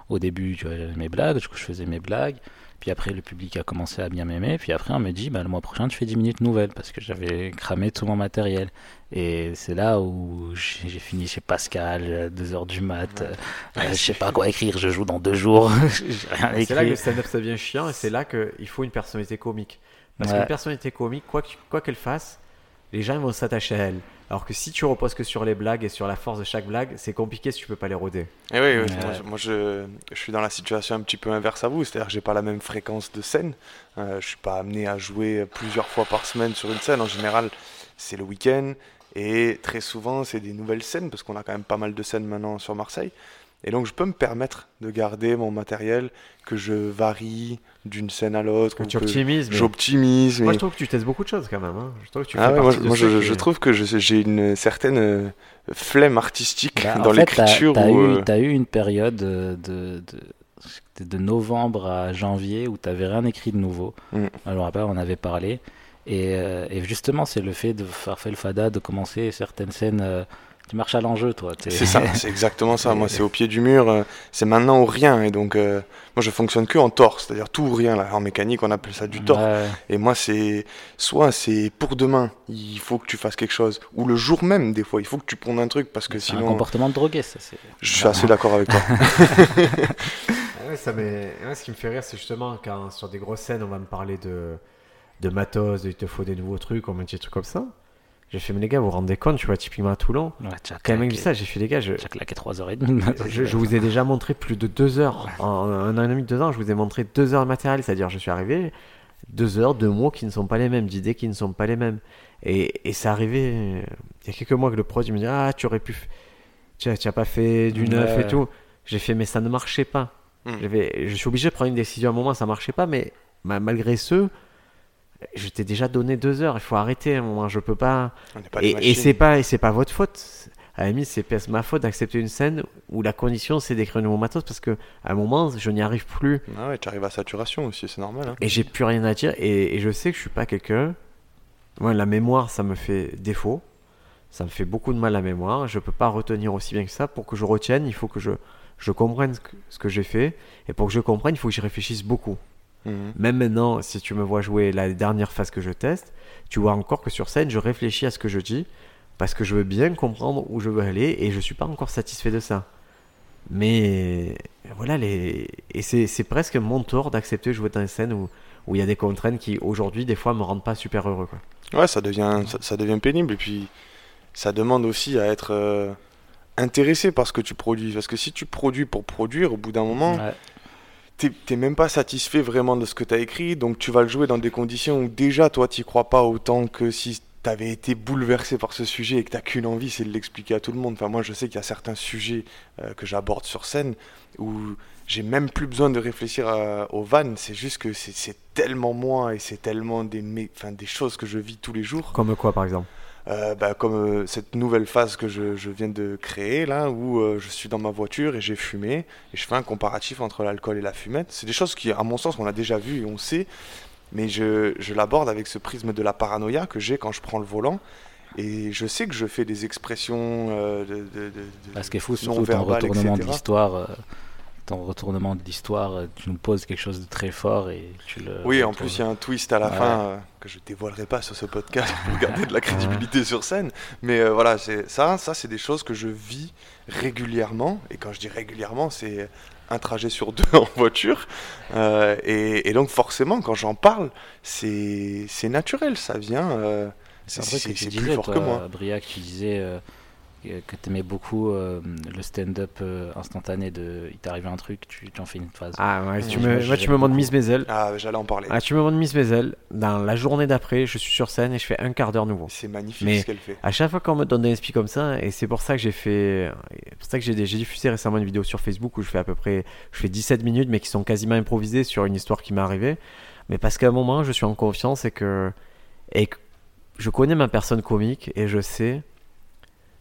au début, tu vois, mes blagues, du coup, je faisais mes blagues. Puis après, le public a commencé à bien m'aimer. Puis après, on me dit, bah, le mois prochain, tu fais 10 minutes nouvelles parce que j'avais cramé tout mon matériel. Et c'est là où j'ai fini chez Pascal, 2h du mat. euh, euh, je sais pas quoi écrire, je joue dans deux jours. <laughs> C'est là que le stand-up ça devient chiant et c'est là qu'il faut une personnalité comique. Parce Ouais. qu'une personnalité comique, quoi que- quoi qu'elle fasse, les gens vont s'attacher à elle. Alors que si tu reposes que sur les blagues et sur la force de chaque blague, c'est compliqué si tu peux pas les roder. Et oui, oui, Ouais. moi, je, moi, je, je suis dans la situation un petit peu inverse à vous, c'est-à-dire que j'ai pas la même fréquence de scène. Euh, je suis pas amené à jouer plusieurs fois par semaine sur une scène. En général, c'est le week-end et très souvent c'est des nouvelles scènes parce qu'on a quand même pas mal de scènes maintenant sur Marseille. Et donc je peux me permettre de garder mon matériel, que je varie d'une scène à l'autre, Que tu que optimises. mais- j'optimise. Moi mais- je trouve que tu testes beaucoup de choses quand même. hein. Je trouve que tu Ah fais ouais, moi, je, qui- je trouve que j'ai une certaine euh, flemme artistique Bah, dans l'écriture. Eu, euh, t'as eu une période euh, de, de, de novembre à janvier où t'avais rien écrit de nouveau. Mm. Alors, je me rappelle, on avait parlé. Et, euh, et justement, c'est le fait de faire fait le fada, de commencer certaines scènes. euh, tu marches à l'enjeu, toi. C'est ça, c'est exactement ça. Moi, c'est au pied du mur, euh, c'est maintenant ou rien. Et donc, euh, moi, je fonctionne que en tort, c'est-à-dire tout ou rien. Là. En mécanique, on appelle ça du tort. Ouais. Et moi, c'est soit c'est pour demain, il faut que tu fasses quelque chose, ou le jour même, des fois, il faut que tu prendes un truc parce que C'est un sinon, comportement de drogué, ça. c'est- je suis assez d'accord avec toi. <laughs> Ouais, ça ouais, ce qui me fait rire, c'est justement quand sur des grosses scènes, on va me parler de, de matos, de il te faut des nouveaux trucs, on me dit des trucs comme ça. J'ai fait, mais les gars, vous vous rendez compte, tu vois, typiquement à Toulon. Ouais, Quand mec dit ça, j'ai fait, les gars, je, t'as claqué 3h30. je, je vous ai déjà montré plus de deux heures. En un an et demi, deux ans, je vous ai montré deux heures de matériel. C'est-à-dire, je suis arrivé, deux heures, deux mots qui ne sont pas les mêmes, d'idées qui ne sont pas les mêmes. Et, et c'est arrivé, euh, il y a quelques mois que le prod, il me dit, ah, tu aurais pu. f- Tu as, tu as pas fait du neuf Ouais. et tout. J'ai fait, mais ça ne marchait pas. J'avais- Je suis obligé de prendre une décision à un moment, ça marchait pas, mais ma- malgré ce, je t'ai déjà donné deux heures. Il faut arrêter à un moment, je peux pas. Et, c'est pas, et c'est pas votre faute. À la c'est ma faute d'accepter une scène où la condition c'est d'écrire un nouveau matos parce que à un moment, je n'y arrive plus Ah ouais, tu arrives à saturation aussi, c'est normal. hein. et j'ai plus rien à dire. Et, et je sais que je suis pas quelqu'un. La mémoire, ça me fait défaut. Ça me fait beaucoup de mal la mémoire. Je peux pas retenir aussi bien que ça. Pour que je retienne, il faut que je, je comprenne ce que, ce que j'ai fait. Et pour que je comprenne, il faut que j'y réfléchisse beaucoup. Mhm. Même maintenant, si tu me vois jouer la dernière phase que je teste, tu vois encore que sur scène, je réfléchis à ce que je dis parce que je veux bien comprendre où je veux aller et je suis pas encore satisfait de ça. Mais voilà, les... et c'est c'est presque mon tort d'accepter de jouer dans une scène où où il y a des contraintes qui aujourd'hui des fois me rendent pas super heureux quoi. Ouais, ça devient, ça, ça devient pénible. Et puis, ça demande aussi à être euh, intéressé par ce que tu produis. Parce que si tu produis pour produire, au bout d'un moment, Ouais. T'es même pas satisfait vraiment de ce que tu as écrit, donc tu vas le jouer dans des conditions où déjà toi t'y crois pas autant que si t'avais été bouleversé par ce sujet et que t'as qu'une envie, c'est de l'expliquer à tout le monde. Enfin, moi je sais qu'il y a certains sujets euh, que j'aborde sur scène où j'ai même plus besoin de réfléchir à- aux vannes, c'est juste que c'est- tellement moi et c'est tellement des, enfin, des choses que je vis tous les jours. Comme quoi par exemple Euh, bah, comme euh, cette nouvelle phase que je, je viens de créer là où euh, je suis dans ma voiture et j'ai fumé et je fais un comparatif entre l'alcool et la fumette c'est des choses qui à mon sens on a déjà vu et on sait mais je, je l'aborde avec ce prisme de la paranoïa que j'ai quand je prends le volant et je sais que je fais des expressions de, de, de- de- ce qui est fou, surtout ton non-verbales, retournement de etc.. l'histoire. Ton retournement de l'histoire, euh, tu nous poses quelque chose de très fort et tu le. Oui, en plus, il y a un twist à la Ouais. fin euh, que je dévoilerai pas sur ce podcast pour garder de la crédibilité sur scène. Mais euh, voilà, c'est ça, ça c'est des choses que je vis régulièrement. Et quand je dis régulièrement, c'est un trajet sur deux <laughs> en voiture. Euh, et, et donc, forcément, quand j'en parle, c'est naturel, ça vient. C'est disais, plus fort toi, que moi. Briac, tu disais que tu aimais beaucoup euh, le stand-up euh, instantané. De, il t'est arrivé un truc, tu, tu en fais une phase. Ah ouais, tu me, moi, tu me montres beaucoup. Miss Maisel. Ah, j'allais en parler. Ah, tu me montres Miss Maisel. Dans la journée d'après, je suis sur scène et je fais un quart d'heure nouveau. C'est magnifique Mais- ce qu'elle fait. À chaque fois qu'on me donne des inspi comme ça, et c'est pour ça que j'ai fait. C'est pour ça que j'ai j'ai diffusé récemment une vidéo sur Facebook où je fais à peu près. Je fais 17 minutes, mais qui sont quasiment improvisées sur une histoire qui m'est arrivée. Mais parce qu'à un moment, je suis en confiance et que. Et que je connais ma personne comique et je sais.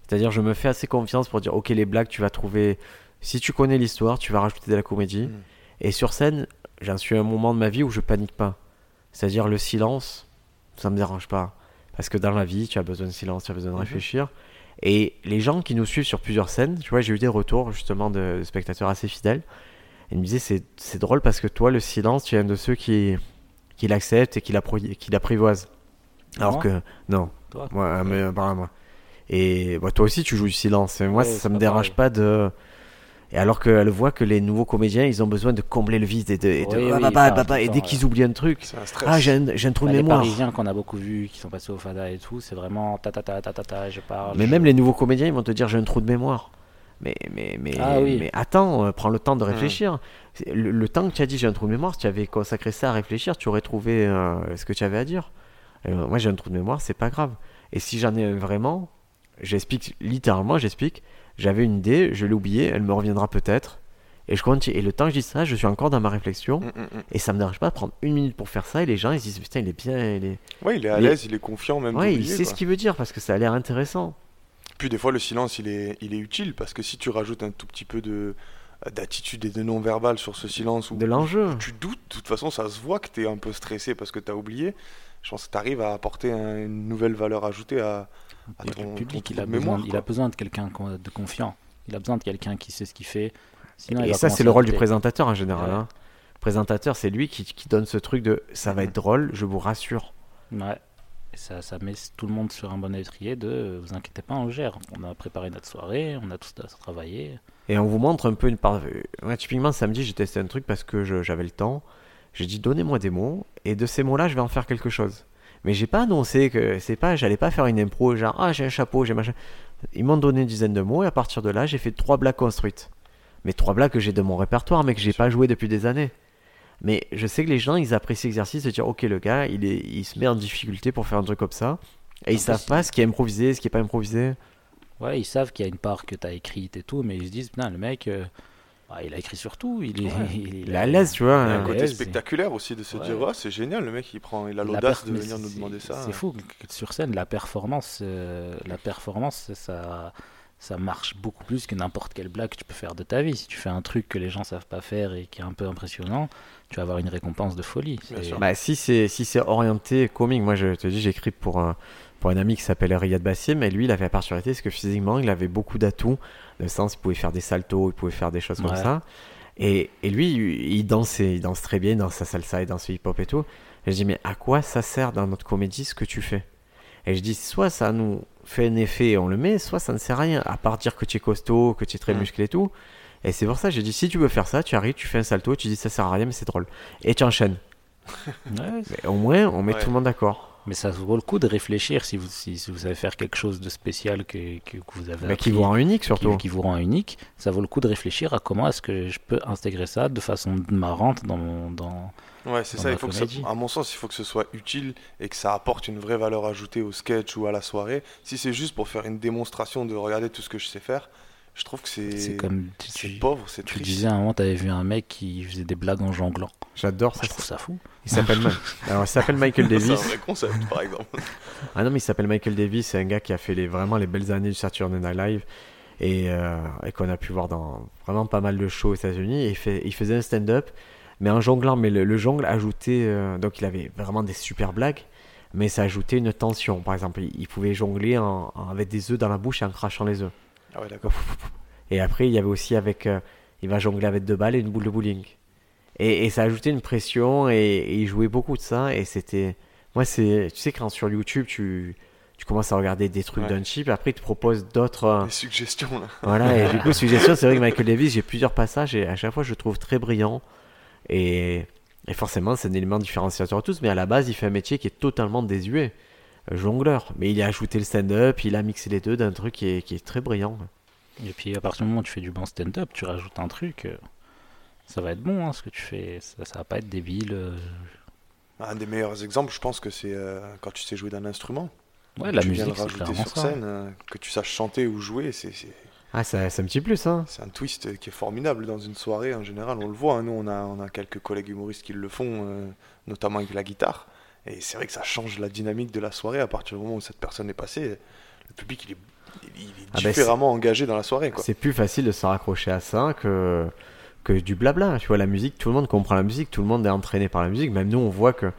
C'est-à-dire, je me fais assez confiance pour dire Ok, les blagues, tu vas trouver. Si tu connais l'histoire, tu vas rajouter de la comédie. Mm. Et sur scène, j'en suis à un moment de ma vie où je panique pas. C'est-à-dire, le silence, ça me dérange pas. Parce que dans la vie, tu as besoin de silence, tu as besoin de Mhm. réfléchir. Et les gens qui nous suivent sur plusieurs scènes, tu vois, j'ai eu des retours justement de, de spectateurs assez fidèles. Ils me disaient c'est, drôle parce que toi, le silence, tu es un de ceux qui, qui l'acceptent et qui, l'apprivoisent. Alors que, non, Toi? Moi, mais, moi. Et bah, toi aussi, tu joues du silence. Et moi, Ouais, ça, c'est me pas dérange pas de. Et alors qu'elle voit que les nouveaux comédiens, ils ont besoin de combler le vide et de. Et, de- Oui, ah, oui, bah, bah, bah, bah, et dès qu'ils oublient un truc, un ah, j'ai un, j'ai un trou de Bah, les mémoire. Parisiens qu'on a beaucoup vus, qui sont passés au Fada et tout, c'est vraiment ta ta ta ta ta ta, je parle. Mais je- même les nouveaux comédiens, ils vont te dire j'ai un trou de mémoire. Mais, mais, mais, Ah oui. mais attends, euh, prends le temps de réfléchir. C'est- Le, le temps que tu as dit j'ai un trou de mémoire, si tu avais consacré ça à réfléchir, tu aurais trouvé euh, ce que tu avais à dire. Euh, moi j'ai un trou de mémoire, c'est pas grave. Et si j'en ai un vraiment, j'explique littéralement, j'explique. J'avais une idée, je l'ai oubliée, elle me reviendra peut-être. Et je continue. Et le temps que je dis ça, je suis encore dans ma réflexion. Mm, mm, mm. Et ça me dérange pas de prendre une minute pour faire ça. Et les gens ils se disent putain, il est bien. Il est... Ouais, il est à l'aise, il est confiant même. Ouais, il sait quoi. ce qu'il veut dire parce que ça a l'air intéressant. Puis des fois, le silence, il est, il est utile parce que si tu rajoutes un tout petit peu de d'attitude et de non-verbal sur ce silence où De l'enjeu. tu doutes, de toute façon, ça se voit que tu es un peu stressé parce que tu as oublié. Je pense que tu arrives à apporter un- une nouvelle valeur ajoutée à, à Et ton, le public, ton il a, besoin, mémoire. il a besoin de quelqu'un de confiant. Il a besoin de quelqu'un qui sait ce qu'il fait. Sinon, Et ça, c'est le rôle du présentateur en général. Ouais. hein. Le présentateur, c'est lui qui, qui donne ce truc de ça va être drôle, je vous rassure. Ouais. Et ça, ça met tout le monde sur un bon étrier de vous inquiétez pas, on le gère. On a préparé notre soirée, on a tous travaillé. Et on vous montre un peu une part. Ouais, typiquement, samedi, j'ai testé un truc parce que j'avais le temps. J'ai dit donnez-moi des mots et de ces mots-là, je vais en faire quelque chose. Mais j'ai pas annoncé que c'est pas, j'allais pas faire une impro genre ah j'ai un chapeau, j'ai machin. Ils m'ont donné une dizaine de mots et à partir de là, j'ai fait trois blagues construites. Mais trois blagues que j'ai de mon répertoire, mais que j'ai pas joué depuis des années. Mais je sais que les gens, ils apprécient l'exercice de dire ok le gars, il est, il se met en difficulté pour faire un truc comme ça. Et ils savent pas ce qui est improvisé, ce qui est pas improvisé. Ouais, ils savent qu'il y a une part que tu as écrite et tout, mais ils se disent putain, le mec, euh, bah, il a écrit sur tout. Il est, Ouais. <laughs> il, Il est à l'aise, tu vois. Il y a un côté spectaculaire aussi de se Ouais. dire oh, c'est génial, le mec il prend, il a La l'audace de venir nous demander ça. C'est fou que sur scène, la performance, euh, la performance, ça, ça marche beaucoup plus que n'importe quelle blague que tu peux faire de ta vie. Si tu fais un truc que les gens savent pas faire et qui est un peu impressionnant, tu vas avoir une récompense de folie. Bien C'est- sûr. Bah, si c'est si c'est orienté comique, moi je te dis, j'écris pour un, pour un ami qui s'appelle Riyad Bassim, et lui il avait la particularité, c'est que physiquement il avait beaucoup d'atouts, dans le sens il pouvait faire des saltos, il pouvait faire des choses comme ça. Et, et lui il dansait, il danse très bien, dans sa salsa, il danse hip-hop et tout. Et je dis, mais à quoi ça sert dans notre comédie ce que tu fais? Et je dis, soit ça nous fait un effet et on le met, soit ça ne sert à rien, à part dire que tu es costaud, que tu es très Mm. musclé et tout. Et c'est pour ça j'ai dit, si tu veux faire ça, tu arrives, tu fais un salto, tu dis ça sert à rien, mais c'est drôle. Et tu enchaînes. <laughs> Ouais, Mais au moins, on met Ouais. tout le monde d'accord. Mais ça vaut le coup de réfléchir si vous, si, si vous savez faire quelque chose de spécial que, que, que vous avez Mais qui vous rend unique qui- surtout. qui vous rend unique. Ça vaut le coup de réfléchir à comment est-ce que je peux intégrer ça de façon marrante dans mon. Dans... Ouais, c'est ça. Il faut que ça- à mon sens, il faut que ce soit utile et que ça apporte une vraie valeur ajoutée au sketch ou à la soirée. Si c'est juste pour faire une démonstration de regarder tout ce que je sais faire, je trouve que c'est C'est comme. Tu, c'est tu- pauvre, c'est tu disais à un moment, tu avais vu un mec qui faisait des blagues en jonglant. J'adore ça. je trouve ça fou. Il s'appelle <laughs> Alors, il s'appelle Michael C'est un Davis. vrai concept, par exemple. <laughs> Ah non, mais il s'appelle Michael Davis. C'est un gars qui a fait les, vraiment les belles années du Saturday Night Live et, euh, et qu'on a pu voir dans vraiment pas mal de shows aux États-Unis. Et Il, fait, il faisait un stand-up, mais en jonglant. Mais le, le jongle ajoutait. euh, donc, il avait vraiment des super blagues, mais ça ajoutait une tension. Par exemple, il, il pouvait jongler en- en- avec des œufs dans la bouche et en crachant les œufs. Ah ouais, d'accord. <laughs> Et après, il y avait aussi avec. euh, il va jongler avec deux balles et une boule de bowling. Et, et ça ajoutait une pression et, et il jouait beaucoup de ça. Et c'était. Moi, c'est. Tu sais, quand sur YouTube, tu, tu commences à regarder des trucs Ouais. d'un chip, après, il te propose d'autres. euh, Les suggestions, là. <laughs> voilà, et du coup, suggestion, c'est vrai que Michael Davis, j'ai plusieurs passages et à chaque fois, je le trouve très brillant. Et, et forcément, c'est un élément différenciateur à tous, mais à la base, il fait un métier qui est totalement désuet. Jongleur. Mais il a ajouté le stand-up, il a mixé les deux d'un truc qui est, qui est très brillant. Et puis à partir du moment où tu fais du bon stand-up, tu rajoutes un truc, euh, ça va être bon hein, ce que tu fais. Ça, ça va pas être débile. euh. Un des meilleurs exemples, je pense que c'est euh, quand tu sais jouer d'un instrument. Ouais, la tu viens musique, le c'est rajouter sur ça. scène, que tu saches chanter ou jouer, c'est Ah, ça- c'est un petit plus, hein. c'est un twist qui est formidable dans une soirée en général. On le voit, hein, nous on a, on a quelques collègues humoristes qui le font, euh, notamment avec la guitare. Et c'est vrai que ça change la dynamique de la soirée à partir du moment où cette personne est passée. Le public il est, il est Ah ben, différemment engagé dans la soirée. Quoi. C'est plus facile de se raccrocher à ça que, que du blabla. Tu vois, la musique, tout le monde comprend la musique, tout le monde est entraîné par la musique. Même nous, on voit que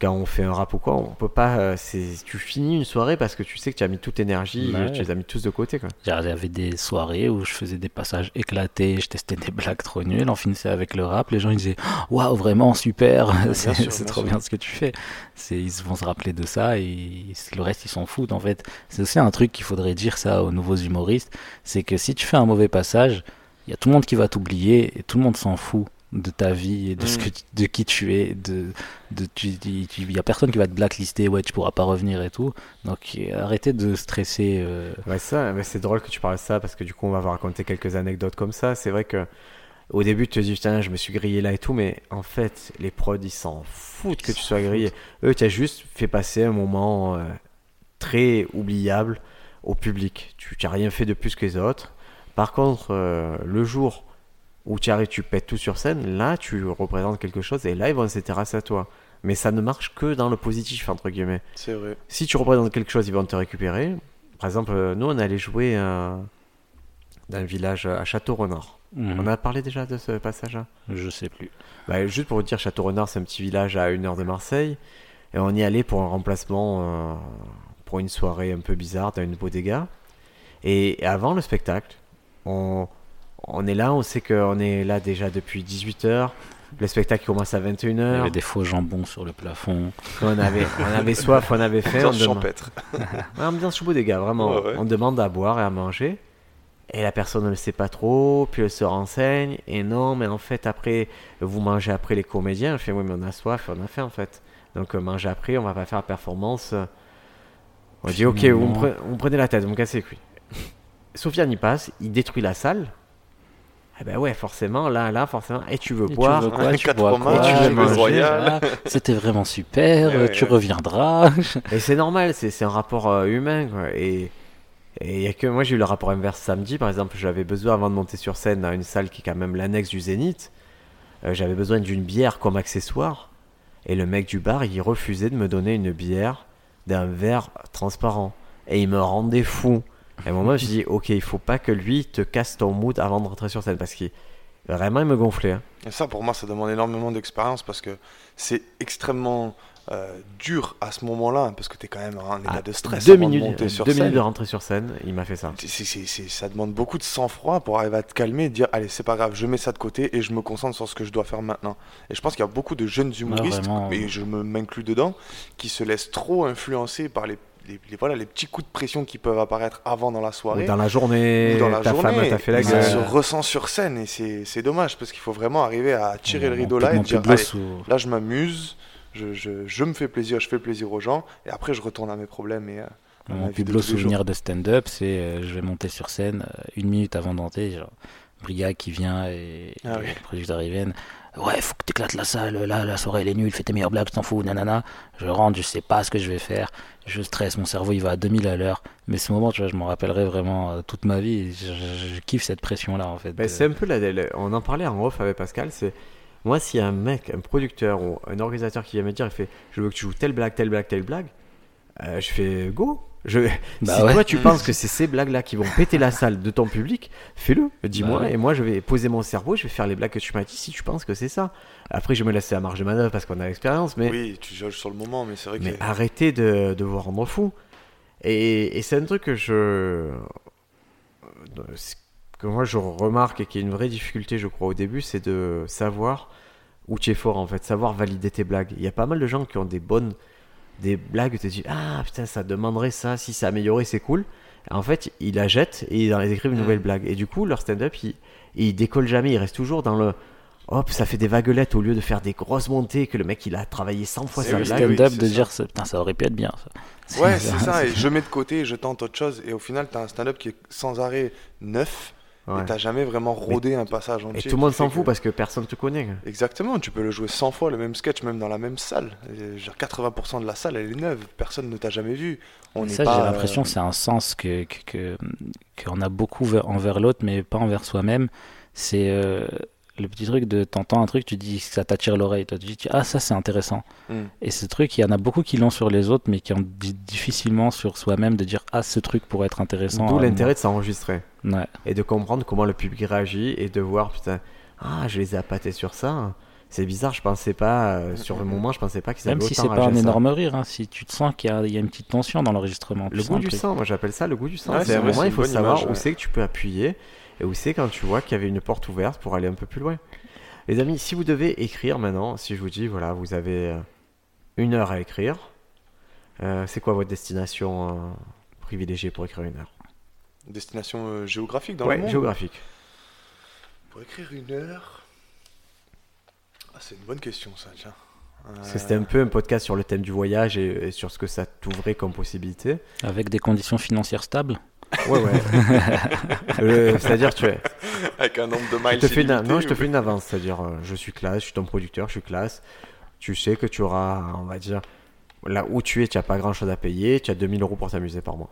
quand on fait un rap ou quoi, on peut pas. euh, tu finis une soirée parce que tu sais que tu as mis toute énergie, Ouais. tu les as mis tous de côté quoi. J'avais des soirées où je faisais des passages éclatés, je testais des blagues trop nulles, on finissait avec le rap, les gens ils disaient waouh vraiment super, <laughs> c'est sûr, c'est bien trop sûr. bien ce que tu fais. C'est ils vont se rappeler de ça et le reste ils s'en foutent en fait. C'est aussi un truc qu'il faudrait dire ça aux nouveaux humoristes, c'est que si tu fais un mauvais passage, il y a tout le monde qui va t'oublier et tout le monde s'en fout de ta vie et de ce Mm. que de qui tu es de de il y a personne qui va te blacklister ouais tu pourras pas revenir et tout donc arrêtez de stresser euh, Ouais, ça, mais c'est drôle que tu parles de ça parce que du coup, on va vous raconter quelques anecdotes comme ça. C'est vrai que au début, tu te dis, putain, je me suis grillé là et tout, mais en fait, les prods, ils s'en foutent que tu sois grillé. Eux, tu as juste fait passer un moment euh, très oubliable au public. Tu n'as rien fait de plus que les autres. Par contre, euh, le jour où tu arrives, tu pètes tout sur scène, là, tu représentes quelque chose et là, ils vont s'intéresser à toi. Mais ça ne marche que dans le positif, entre guillemets C'est vrai. si tu représentes quelque chose, ils vont te récupérer. Par exemple, euh, nous, on allait jouer euh, dans un village à Château-Renard. mhm. On a parlé déjà de ce passage-là? Je sais plus. Bah, Juste pour vous dire, Château-Renard, c'est un petit village à une heure de Marseille. Et on y allait pour un remplacement, euh, pour une soirée un peu bizarre dans une bodega. Et avant le spectacle, on, on est là, on sait qu'on est là déjà depuis 18h. Le spectacle commence à Il y 21h. avait des faux jambons sur le plafond. On avait, on avait soif, on avait faim. on Ambiance champêtre. <laughs> Ouais, ambiance chou des gars, vraiment. Ouais, ouais. On demande à boire et à manger. Et la personne ne le sait pas trop, puis elle se renseigne. Et non, mais en fait, après, vous mangez après les comédiens. Elle fait, oui, mais on a soif, on a faim en fait. Donc, euh, manger après, on va pas faire la performance. On dit, ok, vous me, vous me prenez la tête, vous me cassez les couilles. <laughs> Sofiane y passe, il détruit la salle. Eh ben ouais, forcément, là, là, forcément. Et tu veux Et tu boire veux quoi, tu Quatre bois fromages, quoi, tu manger, C'était vraiment super, Ouais, tu ouais. reviendras. <laughs> Et c'est normal, c'est c'est un rapport euh, humain. Quoi. Et et y a que moi j'ai eu le rapport inverse samedi, par exemple, j'avais besoin avant de monter sur scène dans une salle qui est quand même l'annexe du Zénith, euh, j'avais besoin d'une bière comme accessoire. Et le mec du bar, il refusait de me donner une bière d'un verre transparent. Et il me rendait fou. Et à un moment, je dis, ok, il faut pas que lui te casse ton mood avant de rentrer sur scène. Parce qu'il vraiment, il me gonflait. hein. Et ça, pour moi, ça demande énormément d'expérience parce que c'est extrêmement euh, dur à ce moment-là parce que tu es quand même en état Ah, de stress deux avant minutes, de monter sur deux scène. minutes de rentrer sur scène, il m'a fait ça. C'est- c'est- c'est- ça demande beaucoup de sang-froid pour arriver à te calmer et dire allez c'est pas grave je mets ça de côté et je me concentre sur ce que je dois faire maintenant et je pense qu'il y a beaucoup de jeunes humoristes vraiment. et je me m'inclus dedans qui se laissent trop influencer par les, les, les- voilà, les petits coups de pression qui peuvent apparaître avant dans la Ou soirée dans la journée, ou dans la ta journée femme t'a fait la et ça se ressent sur scène et c'est dommage parce qu'il faut vraiment arriver à tirer le rideau là et dire allez, sous- là je m'amuse je, je, je me fais plaisir je fais plaisir aux gens et après je retourne à mes problèmes et euh, à Mon plus beau souvenir de stand-up, c'est euh, je vais monter sur scène euh, une minute avant d'entrer, genre Briga qui vient et, Ah et oui. le producteur. Ouais, faut que t'éclates la salle, là, la soirée elle est nulle, fais tes meilleures blagues, t'en fous, nanana. Je rentre, je sais pas ce que je vais faire, je stresse, mon cerveau il va à 2000 à l'heure. Mais ce moment, tu vois, je m'en rappellerai vraiment euh, toute ma vie. Je, je- je kiffe cette pression-là en fait. Ben, de- c'est un peu la, la- on en parlait en off avec Pascal. C'est moi s'il y a un mec, un producteur ou un organisateur qui vient me dire, il fait, je veux que tu joues telle blague, telle blague, telle blague. euh, je fais go. Je, Bah si ouais. toi tu penses que c'est ces blagues-là qui vont péter la salle de ton public, fais-le. Dis-moi Bah ouais. et moi je vais poser mon cerveau, je vais faire les blagues que tu m'as dit si tu penses que c'est ça. Après je me laisse la marge de manœuvre parce qu'on a l'expérience, mais oui tu juges sur le moment mais c'est vrai que mais arrêtez de, de vous rendre fou. Et, et c'est un truc que je. que moi je remarque et qui est une vraie difficulté, je crois, au début, c'est de savoir où tu es fort en fait, savoir valider tes blagues. Il y a pas mal de gens qui ont des bonnes. Des blagues, tu te dis, ah putain, ça demanderait ça, si c'est amélioré, c'est cool. En fait, ils la jettent et ils ils écrivent une Mm. nouvelle blague. Et du coup, leur stand-up, il, il décolle jamais, il reste toujours dans le. Hop, ça fait des vaguelettes au lieu de faire des grosses montées que le mec il a travaillé 100 fois sa le blague. stand-up oui, de dire, ça. ça- putain, ça aurait pu être bien ça. Ouais, <laughs> c'est ça, et je mets de côté, je tente autre chose, et au final, t'as un stand-up qui est sans arrêt neuf, Ouais. et t'as jamais vraiment rodé un passage entier. Et tout le monde s'en fout que- parce que personne te connaît. quoi. Exactement, tu peux le jouer 100 fois, le même sketch, même dans la même salle. Et genre 80% de la salle, elle est neuve, personne ne t'a jamais vu. On ça, j'ai l'impression que c'est un sens que que- que- qu'on a beaucoup ver- envers l'autre, mais pas envers soi-même. C'est euh, le petit truc de t'entends un truc, tu dis ça t'attire l'oreille, toi tu dis ah ça c'est intéressant. Hmm. Et ce truc, il y en a beaucoup qui l'ont sur les autres, mais qui ont di- difficilement sur soi-même de dire ah ce truc pourrait être intéressant. D'où à l'intérêt de s'enregistrer. Ouais. et de comprendre comment le public réagit et de voir putain, ah, je les ai appâtés sur ça. C'est bizarre, je pensais pas, euh, sur le moment, je pensais pas qu'ils avaient Même si c'est pas un ça. énorme rire, hein, si tu te sens qu'il y, a- il y a une petite tension dans l'enregistrement. Le goût du sang, moi j'appelle ça le goût du sang. Ouais, c'est c'est un vrai, moment, c'est il faut savoir image, où ouais. c'est que tu peux appuyer où c'est quand tu vois qu'il y avait une porte ouverte pour aller un peu plus loin. Les amis, si vous devez écrire maintenant, si je vous dis, voilà, vous avez euh, une heure à écrire, euh, c'est quoi votre destination euh, privilégiée pour écrire une heure? Destination euh, géographique dans Ouais, le monde? géographique. Pour écrire une heure? Ah, c'est une bonne question, ça, tiens. Parce que c'était un peu un podcast sur le thème du voyage et, et sur ce que ça t'ouvrait comme possibilité. Avec des conditions financières stables? Ouais, ouais. <laughs> Euh, C'est-à-dire, tu es. Avec un nombre de Je miles. te fais une, illimité, non, je te fais une avance, c'est-à-dire euh, je suis classe, je suis ton producteur, je suis classe. Tu sais que tu auras, on va dire, là où tu es, tu n'as pas grand-chose à payer, tu as 2000 euros pour t'amuser par mois.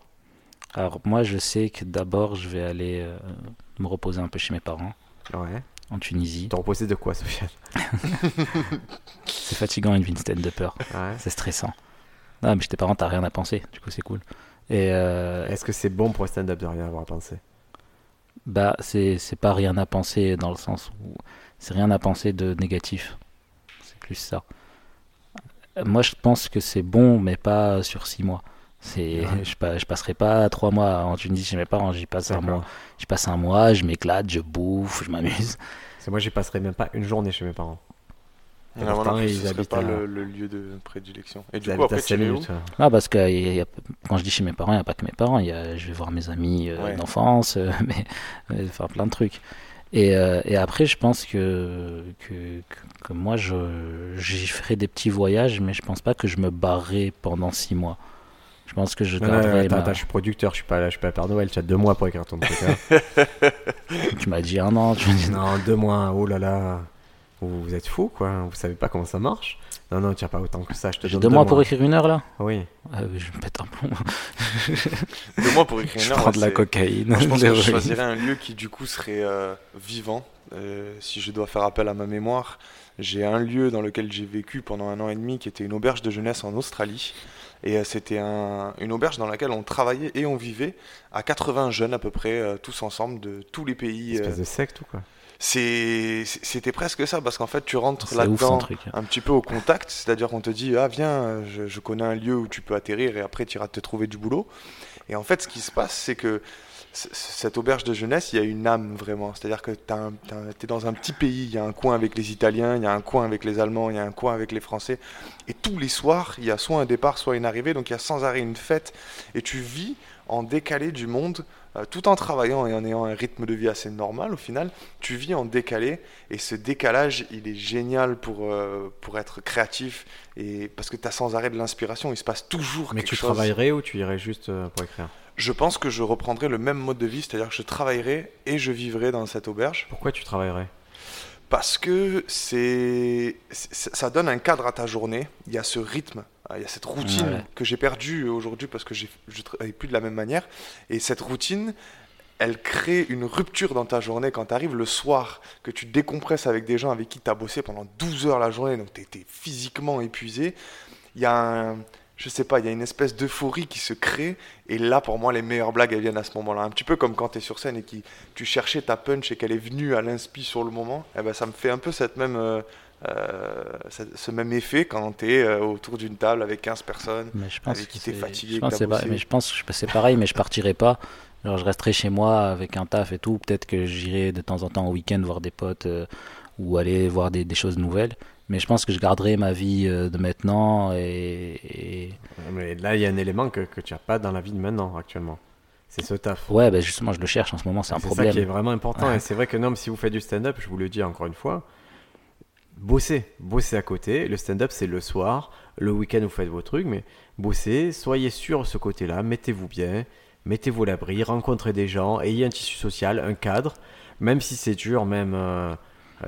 Alors moi je sais que d'abord je vais aller euh, me reposer un peu chez mes parents Ouais. en Tunisie. T'es reposé de quoi, Sofiane? <laughs> C'est fatigant une vie de stand-upper. Ouais. C'est stressant. Non mais chez tes parents t'as rien à penser, du coup c'est cool. Et euh, Est-ce que c'est bon pour un stand-up de rien avoir à penser? Bah c'est c'est pas rien à penser dans le sens où c'est rien à penser de négatif. C'est plus ça. Moi je pense que c'est bon mais pas sur six mois. C'est Ouais. je, pa- je passerai pas trois mois en Tunisie chez mes parents, j'y passe un mois. Je passe un mois, je m'éclate, je bouffe, je m'amuse. Que moi, j'y passerai même pas une journée chez mes parents. Et Ah, pourtant, voilà, ils ce habitent pas à- le, le lieu de prédilection. Et Ils du coup, habitent après, tu 5 es où? Ah, parce que il y a- quand je dis chez mes parents, il n'y a pas que mes parents. Il y a, je vais voir mes amis euh, Ouais. d'enfance, euh, <laughs> mais euh, enfin plein de trucs. Et, euh, et après, je pense que, que, que, que moi, je, j'y ferai des petits voyages, mais je pense pas que je me barrerai pendant six mois. Je pense que je Non, non, non, garderai attends, ma- attends, je suis producteur, je suis pas là, je suis pas Père Noël, tu as deux mois pour écrire ton truc. hein. <laughs> Tu m'as dit un an, tu m'as dit non, deux mois, oh là là. Vous, vous êtes fou, quoi. Vous savez pas comment ça marche. Non, non, tu n'as pas autant que ça. Je te donne deux mois pour écrire une heure là? Oui. ah, oui, Je me pète un plomb. <laughs> Deux mois pour écrire une Je heure. prends de la cocaïne. Moi, je pense que je choisirais un lieu qui du coup serait euh, vivant. Euh, si je dois faire appel à ma mémoire, j'ai un lieu dans lequel j'ai vécu pendant un an et demi qui était une auberge de jeunesse en Australie. Et euh, c'était un- une auberge dans laquelle on travaillait et on vivait à 80 jeunes à peu près, euh, tous ensemble de tous les pays. euh. Espèce de secte ou quoi C'est- C'était presque ça parce qu'en fait tu rentres là-dedans un petit peu au contact, c'est-à-dire qu'on te dit ah viens, euh, je, je connais un lieu où tu peux atterrir et après tu iras te trouver du boulot. Et en fait ce qui se passe c'est que cette auberge de jeunesse, il y a une âme vraiment, c'est-à-dire que tu es dans un petit pays, il y a un coin avec les Italiens, il y a un coin avec les Allemands, il y a un coin avec les Français, et tous les soirs il y a soit un départ, soit une arrivée, donc il y a sans arrêt une fête, et tu vis en décalé du monde, euh, tout en travaillant et en ayant un rythme de vie assez normal au final, tu vis en décalé. Et ce décalage il est génial pour, euh, pour être créatif. Et parce que tu as sans arrêt de l'inspiration, il se passe toujours Mais quelque tu chose. travaillerais ou tu irais juste euh, pour écrire? Je pense que je reprendrai le même mode de vie, c'est-à-dire que je travaillerai et je vivrai dans cette auberge Pourquoi tu travaillerais? Parce que c'est ça donne un cadre à ta journée, il y a ce rythme, il y a cette routine Ouais. que j'ai perdue aujourd'hui parce que je travaille plus de la même manière et cette routine elle crée une rupture dans ta journée quand tu arrives le soir, que tu décompresses avec des gens avec qui tu as bossé pendant 12 heures la journée, donc tu es, physiquement épuisé. Il y a un, je sais pas, il y a une espèce d'euphorie qui se crée, et là pour moi les meilleures blagues elles viennent à ce moment-là. Un petit peu comme quand tu es sur scène et que tu cherchais ta punch et qu'elle est venue à l'inspi sur le moment, eh ben, ça me fait un peu cette même, euh, euh, ce même effet quand tu es autour d'une table avec 15 personnes. Mais je pense Avec qui t'es c'est- fatigué, Je pense, pas- mais je pense que c'est pareil, mais je partirai pas. Genre, je resterai chez moi avec un taf et tout. Peut-être que j'irai de temps en temps au week-end voir des potes euh, ou aller voir des, des choses nouvelles. Mais je pense que je garderai ma vie euh, de maintenant et, et- Mais là, il y a un élément que, que tu n'as pas dans la vie de maintenant, actuellement. C'est ce taf. ouais, ben justement, je le cherche en ce moment. C'est un C'est problème. ça qui est vraiment important. Ouais. Et c'est vrai que non, mais si vous faites du stand-up, je vous le dis encore une fois, bossez. Bossez à côté. Le stand-up, c'est le soir. Le week-end, vous faites vos trucs. Mais bossez. Soyez sûr de ce côté-là. Mettez-vous bien. Mettez-vous l'abri. Rencontrez des gens. Ayez un tissu social, un cadre. Même si c'est dur, même. euh,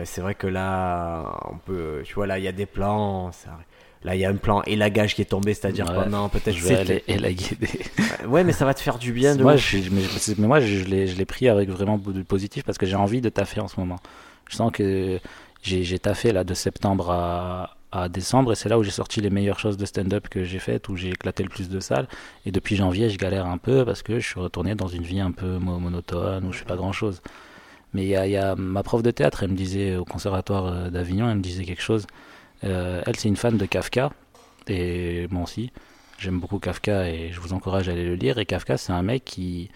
c'est vrai que là, on peut. Tu vois, là, il y a des plans. ça- Là, il y a un plan élagage qui est tombé, c'est-à-dire Ouais. pendant peut-être Je vais aller élaguer des. Ouais, mais ça va te faire du bien de moi, je, mais, moi, je, l'ai, je l'ai pris avec vraiment de positif parce que j'ai envie de taffer en ce moment. Je sens que j'ai, taffé là de septembre à, à décembre et c'est là où j'ai sorti les meilleures choses de stand-up que j'ai faites, où j'ai éclaté le plus de salles. Et depuis janvier, je galère un peu parce que je suis retourné dans une vie un peu mo- monotone où je fais pas grand-chose. Mais il y a, ma prof de théâtre, elle me disait au conservatoire euh, d'Avignon, elle me disait quelque chose. Euh, elle, c'est une fan de Kafka, et moi aussi. J'aime beaucoup Kafka et je vous encourage à aller le lire. Et Kafka, c'est un mec qui,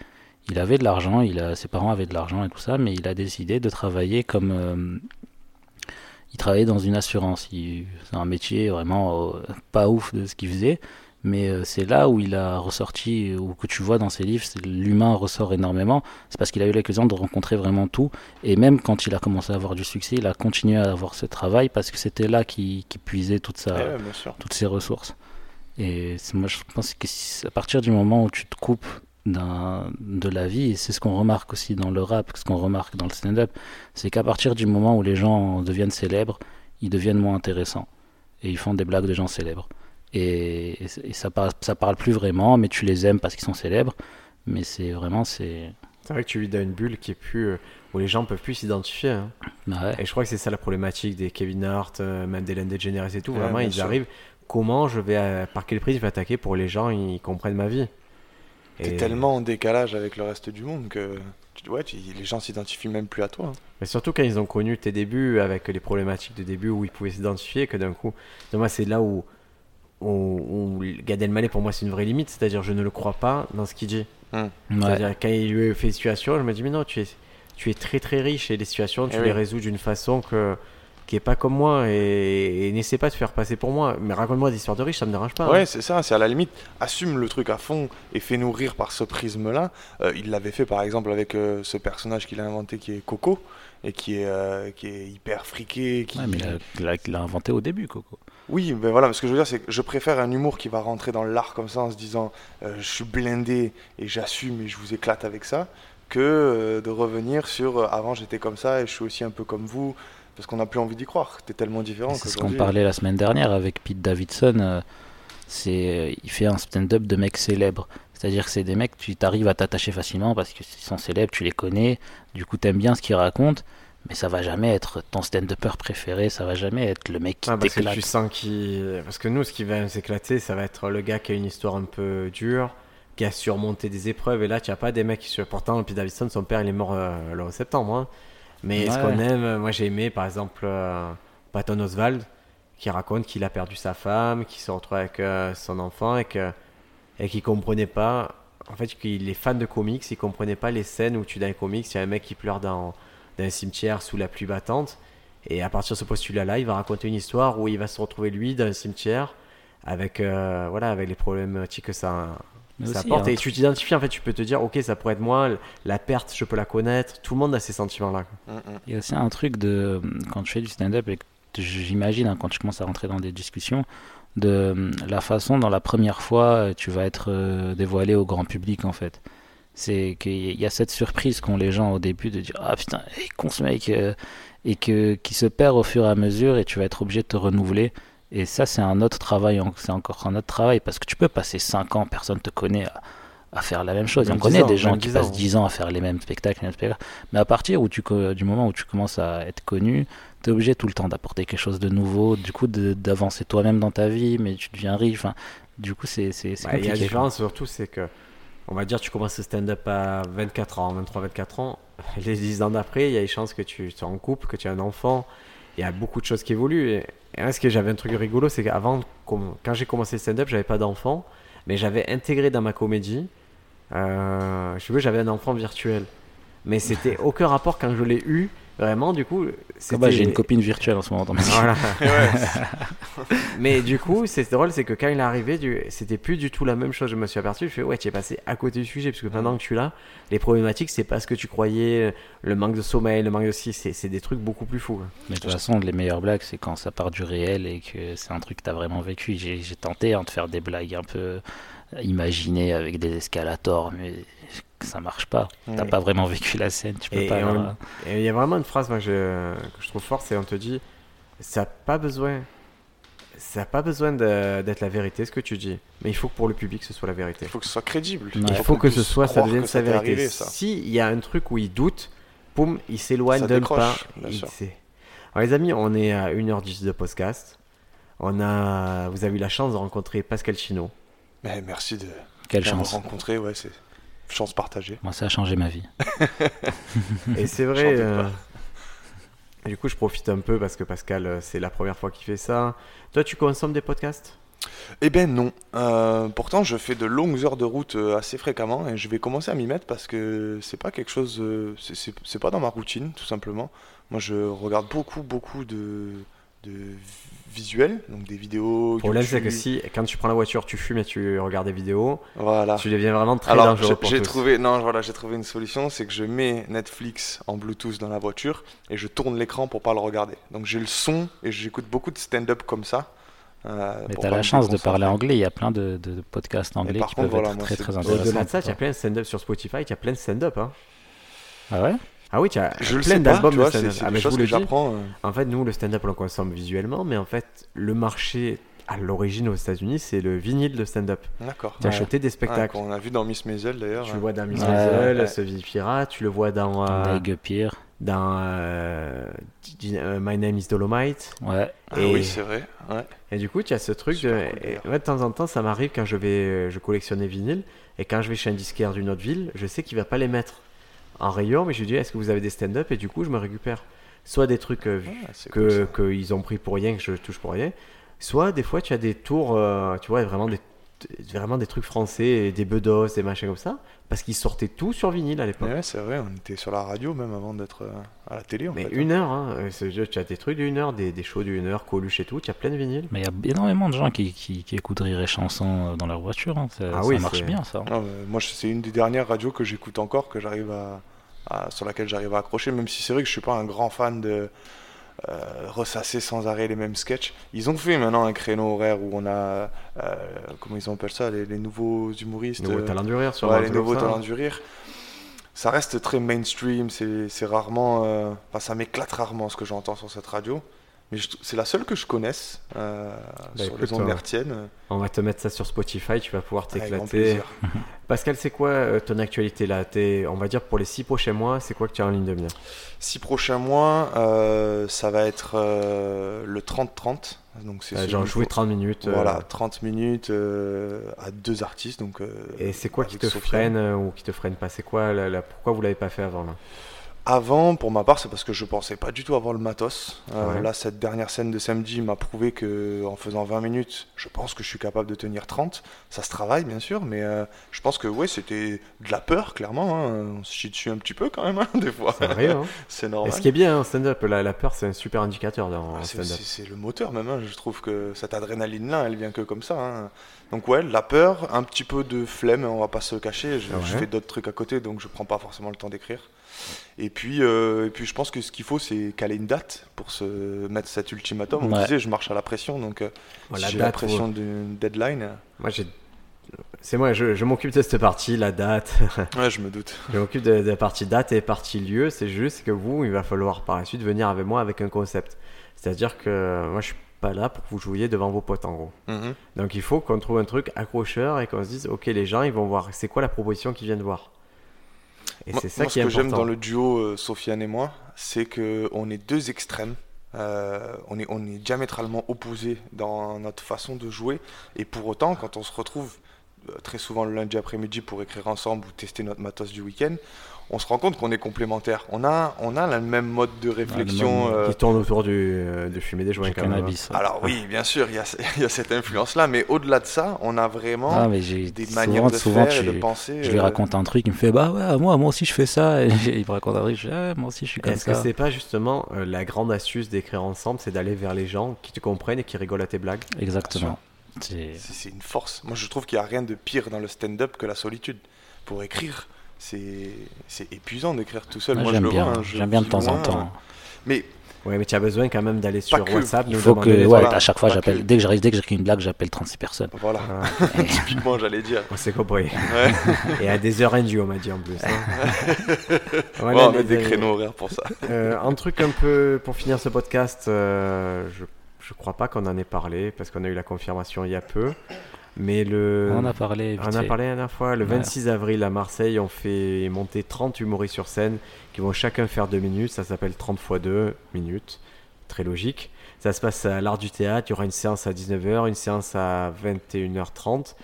il avait de l'argent, il a, ses parents avaient de l'argent et tout ça, mais il a décidé de travailler comme, euh, il travaillait dans une assurance. C'est un métier vraiment pas ouf de ce qu'il faisait, mais euh, c'est là où il a ressorti, ou que tu vois dans ses livres, l'humain ressort énormément. C'est parce qu'il a eu l'occasion de rencontrer vraiment tout. Et même quand il a commencé à avoir du succès, il a continué à avoir ce travail parce que c'était là qu'il puisait toute sa, Ouais, toutes ses ressources. Et moi, je pense que à partir du moment où tu te coupes de la vie, et c'est ce qu'on remarque aussi dans le rap, ce qu'on remarque dans le stand-up, c'est qu'à partir du moment où les gens deviennent célèbres, ils deviennent moins intéressants. Et ils font des blagues de gens célèbres. Et, ça, parle, ça parle plus vraiment, mais tu les aimes parce qu'ils sont célèbres. Mais c'est vraiment, c'est. C'est vrai que tu vis dans une bulle qui est plus. euh, où les gens peuvent plus s'identifier. hein. bah ouais. Et je crois que c'est ça la problématique des Kevin Hart, euh, même d'Ellen DeGeneres et tout. Ouais, Vraiment, ils sûr. arrivent. Comment je vais. euh, par quel prix je vais attaquer pour les gens ils comprennent ma vie? T'es Et- tellement en décalage avec le reste du monde que tu- ouais, tu- les gens s'identifient même plus à toi. hein. Mais surtout quand ils ont connu tes débuts avec les problématiques de début où ils pouvaient s'identifier, que d'un coup, moi c'est là où, où, où Gad Elmaleh pour moi c'est une vraie limite, c'est-à-dire je ne le crois pas dans ce qu'il dit. Ouais. C'est-à-dire quand il lui fait des situations, je me dis mais non, tu es, tu es très très riche et les situations tu Eh les oui. résous d'une façon que qui est pas comme moi et, et n'essaie pas de faire passer pour moi. Mais raconte-moi des histoires de riches, ça me dérange pas. hein. Ouais, c'est ça, c'est à la limite, assume le truc à fond et fais-nous rire par ce prisme-là. Euh, il l'avait fait par exemple avec euh, ce personnage qu'il a inventé qui est Coco et qui est, euh, qui est hyper friqué. Qui... Ouais, mais il l'a inventé au début, Coco. Oui, mais voilà, ce que je veux dire, c'est que je préfère un humour qui va rentrer dans l'art comme ça en se disant euh, je suis blindé et j'assume et je vous éclate avec ça, que euh, de revenir sur euh, avant j'étais comme ça et je suis aussi un peu comme vous, parce qu'on n'a plus envie d'y croire. T'es tellement différent C'est ce qu'on parlait la semaine dernière avec Pete Davidson. c'est, il fait un stand-up de mecs célèbres. C'est-à-dire que c'est des mecs, tu t'arrives à t'attacher facilement parce qu'ils sont célèbres, tu les connais, du coup t'aimes bien ce qu'ils racontent, mais ça va jamais être ton stand-upper préféré, ça va jamais être le mec qui Ah, parce que t'éclate. tu sens qu'il. Parce que nous, ce qui va nous éclater, ça va être le gars qui a une histoire un peu dure, qui a surmonté des épreuves. Et là, tu n'as pas des mecs qui. Pourtant, Pete Davidson, son père, il est mort euh, le 11 septembre. hein. Mais ce qu'on aime, moi j'ai aimé par exemple euh, Patton Oswald, qui raconte qu'il a perdu sa femme, qu'il se retrouve avec euh, son enfant et que et qu'il comprenait pas. En fait, qu'il est fan de comics, il comprenait pas les scènes où tu dans les comics, il y a un mec qui pleure dans, dans un cimetière sous la pluie battante. Et à partir de ce postulat-là, il va raconter une histoire où il va se retrouver lui dans un cimetière avec euh, voilà avec les problématiques que ça, Mais ça aussi, apporte. hein, Et tu t'identifies en fait, tu peux te dire ok ça pourrait être moi, la perte je peux la connaître. Tout le monde a ces sentiments-là. Il y a aussi un truc de quand tu fais du stand-up et j'imagine hein, quand tu commences à rentrer dans des discussions de la façon dont la première fois euh, tu vas être euh, dévoilé au grand public en fait. C'est qu'il y a cette surprise qu'ont les gens au début de dire ah putain il est con ce mec euh, et que qui se perd au fur et à mesure et tu vas être obligé de te renouveler. Et ça c'est un autre travail, c'est encore un autre travail parce que tu peux passer 5 ans, personne te connaît à, à faire la même chose. Même on connaît 10 ans, des gens qui 10 ans, passent hein. 10 ans à faire les mêmes spectacles, les mêmes spectacles. Mais à partir où tu, du moment où tu commences à être connu, tu es obligé tout le temps d'apporter quelque chose de nouveau, du coup d'avancer toi-même dans ta vie, mais tu deviens riche. Du coup, c'est Ouais, il y a la différence surtout, c'est que, on va dire, tu commences le stand-up à 24 ans, 23, 24 ans. <laughs> Les 10 ans d'après, il y a les chances que tu sois en couple, que tu aies un enfant. Il y a beaucoup de choses qui évoluent. Et, et ce que j'avais un truc rigolo, c'est qu'avant, quand j'ai commencé le stand-up, j'avais pas d'enfant, mais j'avais intégré dans ma comédie, euh, je veux, j'avais un enfant virtuel. Mais c'était <laughs> aucun rapport quand je l'ai eu. Vraiment, du coup, Ah bah, J'ai une copine virtuelle en ce moment dans ma vie. Voilà. <laughs> <laughs> Mais du coup, c'est drôle, c'est que quand il est arrivé, du... c'était plus du tout la même chose. Je me suis aperçu, je fais ouais, tu es passé à côté du sujet, parce que maintenant que tu l'as, les problématiques, c'est pas ce que tu croyais, le manque de sommeil, le manque de si, c'est c'est des trucs beaucoup plus fous. quoi. Mais de toute façon, les meilleures blagues, c'est quand ça part du réel et que c'est un truc que tu as vraiment vécu. J'ai j'ai tenté hein, de faire des blagues un peu imaginées avec des escalators, mais ça marche pas. T'as Ouais. pas vraiment vécu la scène. Tu peux Et, pas. il y a vraiment une phrase moi, que, je, que je trouve forte, c'est on te dit, ça n'a pas besoin, ça a pas besoin d'être la vérité ce que tu dis, mais il faut que pour le public ce soit la vérité. il faut que ce soit crédible. Ouais. Il faut que ce soit, ça devienne sa vérité. arrivé, ça. Si il y a un truc où il doute, poum, il s'éloigne Ça d'un décroche, pas. bien il sûr. sait. Alors les amis, on est à 1h10 de podcast. On a, vous avez eu la chance de rencontrer Pascal Chino. Mais merci de Quelle de me chance. rencontrer. Ouais, c'est chance partagée. Moi, ça a changé ma vie. <laughs> Et c'est vrai. euh. Du coup, je profite un peu parce que Pascal, euh, c'est la première fois qu'il fait ça. Toi, tu consommes des podcasts? Eh ben non. Euh, pourtant, je fais de longues heures de route assez fréquemment et je vais commencer à m'y mettre parce que c'est pas quelque chose. c'est- pas dans ma routine, tout simplement. Moi, je regarde beaucoup, beaucoup de, de visuels, donc des vidéos. Le problème, c'est que si, quand tu prends la voiture, tu fumes et tu regardes des vidéos, Voilà. tu deviens vraiment très Alors, dangereux j'ai- trouvé, non, voilà, j'ai trouvé une solution, c'est que je mets Netflix en Bluetooth dans la voiture et je tourne l'écran pour pas le regarder. Donc j'ai le son et j'écoute beaucoup de stand-up comme ça. euh, Mais t'as la chance de parler anglais. Il y a plein de, de podcasts anglais par qui contre, peuvent voilà, être très c'est- très intéressants. Au-delà de ça, il y a plein de stand-up sur Spotify, il y a plein de stand-up. Hein. Ah ouais? Ah oui, tu as Je le plein d'albums de stand-up. Ah, euh. en fait, nous, le stand-up, on le consomme visuellement, mais en fait, le marché à l'origine aux États-Unis, c'est le vinyle de stand-up. D'accord. Tu as Ouais. acheté des Ouais, spectacles. qu'on a vu dans Miss Maisel d'ailleurs. Tu le vois dans Miss Ouais, Maisel, ouais. Ce Pirate, tu le vois dans, euh, Guppir. dans euh, euh, My Name is Dolomite. Ouais. Ah oui, c'est vrai. Ouais. Et du coup, tu as ce truc de. Cool, ouais, de temps en temps, ça m'arrive quand je vais. euh, Je collectionne les vinyles. Et quand je vais chez un disquaire d'une autre ville, je sais qu'il va pas les mettre en rayon. Mais je lui dis, est-ce que vous avez des stand-up? Et du coup, je me récupère. Soit des trucs euh, Ah, que qu'ils ont pris pour rien, que je touche pour rien. Soit des fois, tu as des tours, euh, tu vois, vraiment des, vraiment des trucs français, et des bedos, des machins comme ça. Parce qu'ils sortaient tout sur vinyle à l'époque. Mais ouais, c'est vrai, on était sur la radio même avant d'être euh, à la télé. En Mais fait, une heure, hein, euh, tu as des trucs d'une heure, des, des shows d'une heure, Coluche et tout, tu as plein de vinyles. Mais il y a énormément de gens qui, qui, qui écoutent Rire et Chanson euh, dans leur voiture. hein. Ça, Ah ça oui, marche bien, ça. Non, mais moi, c'est une des dernières radios que j'écoute encore, que j'arrive à, à- sur laquelle j'arrive à accrocher, même si c'est vrai que je suis pas un grand fan de euh, ressasser sans arrêt les mêmes sketchs. Ils ont fait maintenant un créneau horaire où on a, euh, comment ils appellent ça, les, les nouveaux humoristes, Nouveau euh, talent du rire sur ouais, les nouveaux comme ça. talents du rire. Ça reste très mainstream, c'est rarement, enfin ça m'éclate rarement ce que j'entends sur cette radio. Mais c'est la seule que je connaisse euh, Bah, sur écoute, les ondes hertziennes. On va te mettre ça sur Spotify, tu vas pouvoir Avec grand t'éclater. <laughs> Pascal, c'est quoi euh, ton actualité là? On va dire pour les six prochains mois, c'est quoi que tu as en ligne de mire? Six prochains mois, euh, ça va être euh, le 30-30. Donc c'est celui Genre jouer 30 minutes. Voilà, 30 minutes à deux artistes. Donc, Et c'est quoi qui te freine ou qui te freine pas? C'est quoi la, la- Pourquoi vous l'avez pas fait avant là? Avant, pour ma part, c'est parce que je pensais pas du tout avoir le matos. Euh, Ouais. Là, cette dernière scène de samedi m'a prouvé que en faisant 20 minutes, je pense que je suis capable de tenir 30. Ça se travaille, bien sûr, mais euh, je pense que ouais, c'était de la peur, clairement. hein. On se chie dessus un petit peu quand même, hein, <laughs> des fois. Arrive. Hein <laughs> c'est Et normal. ce qui est bien en stand-up, la, la peur, c'est un super indicateur dans Ah, c'est- stand-up. c'est c'est le moteur même, hein. je trouve que cette adrénaline-là, elle vient que comme ça. hein. Donc ouais, la peur, un petit peu de flemme, on va pas se cacher, je, Ouais. je fais d'autres trucs à côté, donc je prends pas forcément le temps d'écrire. Et puis, euh, et puis je pense que ce qu'il faut, c'est caler une date pour se mettre cet ultimatum. On Ouais. disait, je marche à la pression, donc euh, Voilà, si j'ai la pression d'une deadline, Moi, j'ai. C'est moi, je, je m'occupe de cette partie, la date. <laughs> ouais, je me doute. je m'occupe de, de la partie date et partie lieu. C'est juste que vous, il va falloir par la suite venir avec moi avec un concept. C'est-à-dire que moi, je suis pas là pour que vous jouiez devant vos potes en gros. Mhm. Donc il faut qu'on trouve un truc accrocheur et qu'on se dise, ok, les gens, ils vont voir, c'est quoi la proposition qu'ils viennent voir? Et Moi- c'est ça moi, qui est ce que j'aime dans le duo euh, Sofiane et moi, c'est que on est deux extrêmes. Euh, on, est, on est diamétralement opposés dans notre façon de jouer. Et pour autant, quand on se retrouve euh, très souvent le lundi après-midi pour écrire ensemble ou tester notre matos du week-end, on se rend compte qu'on est complémentaires. On a, on a le même mode de réflexion. même- euh, Qui tourne autour du, euh, de fumer des joints Du quand même. hein. cannabis. ouais. alors oui, bien sûr, il y a, <laughs> il y a cette influence-là, mais au-delà de ça, on a vraiment Ah, mais des souvent, manières de souvent, faire et de penser. je lui euh, raconte un truc, il me fait bah ouais, moi, moi aussi je fais ça. Et <laughs> il me raconte un truc, je dis ah, moi aussi je suis comme Est-ce que ça. c'est pas justement euh, la grande astuce d'écrire ensemble, c'est d'aller vers les gens qui te comprennent et qui rigolent à tes blagues? Exactement. C'est une force. Moi, je trouve qu'il n'y a rien de pire dans le stand-up que la solitude. Pour écrire, c'est c'est épuisant d'écrire tout seul. Ah, Moi, j'aime bien, hein, j'aime bien de temps en temps. Mais Ouais, mais tu as besoin quand même d'aller sur que. WhatsApp, Il nous faut que, ouais, voilà. à chaque fois, Pas j'appelle, que- dès que j'arrive, dès que j'écris une blague, j'appelle 36 personnes. voilà, Ah, <laughs> typiquement, j'allais dire. on s'est compris. Ouais. <laughs> Et à des heures indues, on m'a dit en plus. hein. <laughs> on Voilà, va mettre des créneaux horaires pour ça. Euh, un truc un peu pour finir ce podcast, euh, je, je crois pas qu'on en ait parlé parce qu'on a eu la confirmation il y a peu. Mais le. On en a parlé. On a parlé la dernière fois. Le Ouais. 26 avril à Marseille, on fait monter 30 humoristes sur scène qui vont chacun faire 2 minutes. Ça s'appelle 30 x 2 minutes. Très logique. Ça se passe à l'Art du Théâtre. Il y aura une séance à 19h, une séance à 21h30.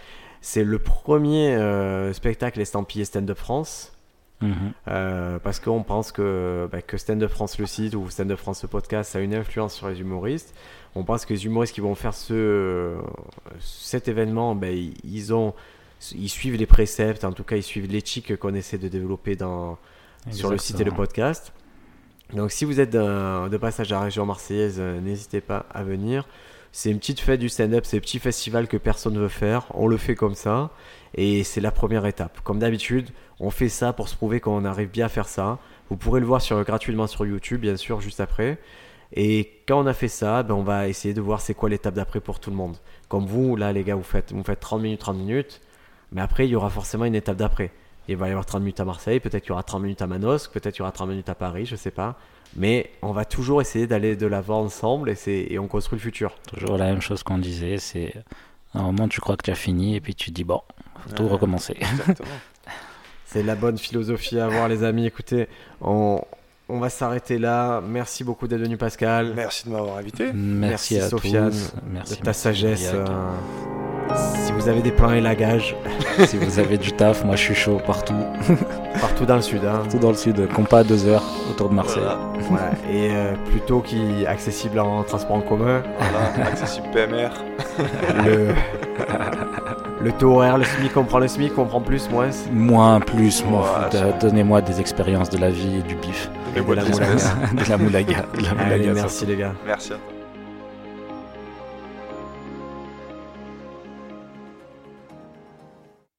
C'est le premier euh, spectacle estampillé Stand Up France. Mhm. Euh, parce qu'on pense que, bah, que Stand Up France le site ou Stand Up France le podcast a une influence sur les humoristes. On pense que les humoristes qui vont faire ce, cet événement, bah, ils- ont, ils suivent les préceptes, en tout cas ils suivent l'éthique qu'on essaie de développer dans, sur le site et le podcast. Donc si vous êtes de passage à la région marseillaise, euh, n'hésitez pas à venir. C'est une petite fête du stand-up, c'est un petit festival que personne ne veut faire. On le fait comme ça et c'est la première étape. Comme d'habitude, on fait ça pour se prouver qu'on arrive bien à faire ça. Vous pourrez le voir sur, gratuitement sur YouTube, bien sûr, juste après. Et quand on a fait ça, ben, on va essayer de voir c'est quoi l'étape d'après pour tout le monde. Comme vous, là, les gars, vous faites, vous faites 30 minutes, 30 minutes. Mais après, il y aura forcément une étape d'après. Il va y avoir 30 minutes à Marseille, peut-être qu'il y aura 30 minutes à Manosque, peut-être qu'il y aura 30 minutes à Paris, je sais pas. Mais on va toujours essayer d'aller de l'avant ensemble et, on construit le futur. Toujours la même chose qu'on disait, c'est à un moment tu crois que tu as fini et puis tu te dis bon, faut tout recommencer. <laughs> C'est la bonne philosophie à avoir, les amis. Écoutez, on, on va s'arrêter là. Merci beaucoup d'être venu, Pascal. Merci de m'avoir invité. Merci, Merci, à Sofiane, tous. Merci de ta merci, sagesse. Euh, si vous avez des plans et lagages, <laughs> Si vous avez du taf, moi je suis chaud partout, <laughs> partout dans le sud. hein. partout dans le sud, compas à deux heures autour de Marseille. Voilà, <laughs> Voilà. Et euh, plutôt qui accessible en transport en commun. voilà, accessible PMR. Le, le taux horaire, le SMIC, on prend le SMIC, on prend plus, moins. Moins, plus, moi, Donnez-moi des expériences de la vie et du bif. Et <laughs> de la moulaga. de la moulaga. de la moulaga, merci les gars. Merci à toi.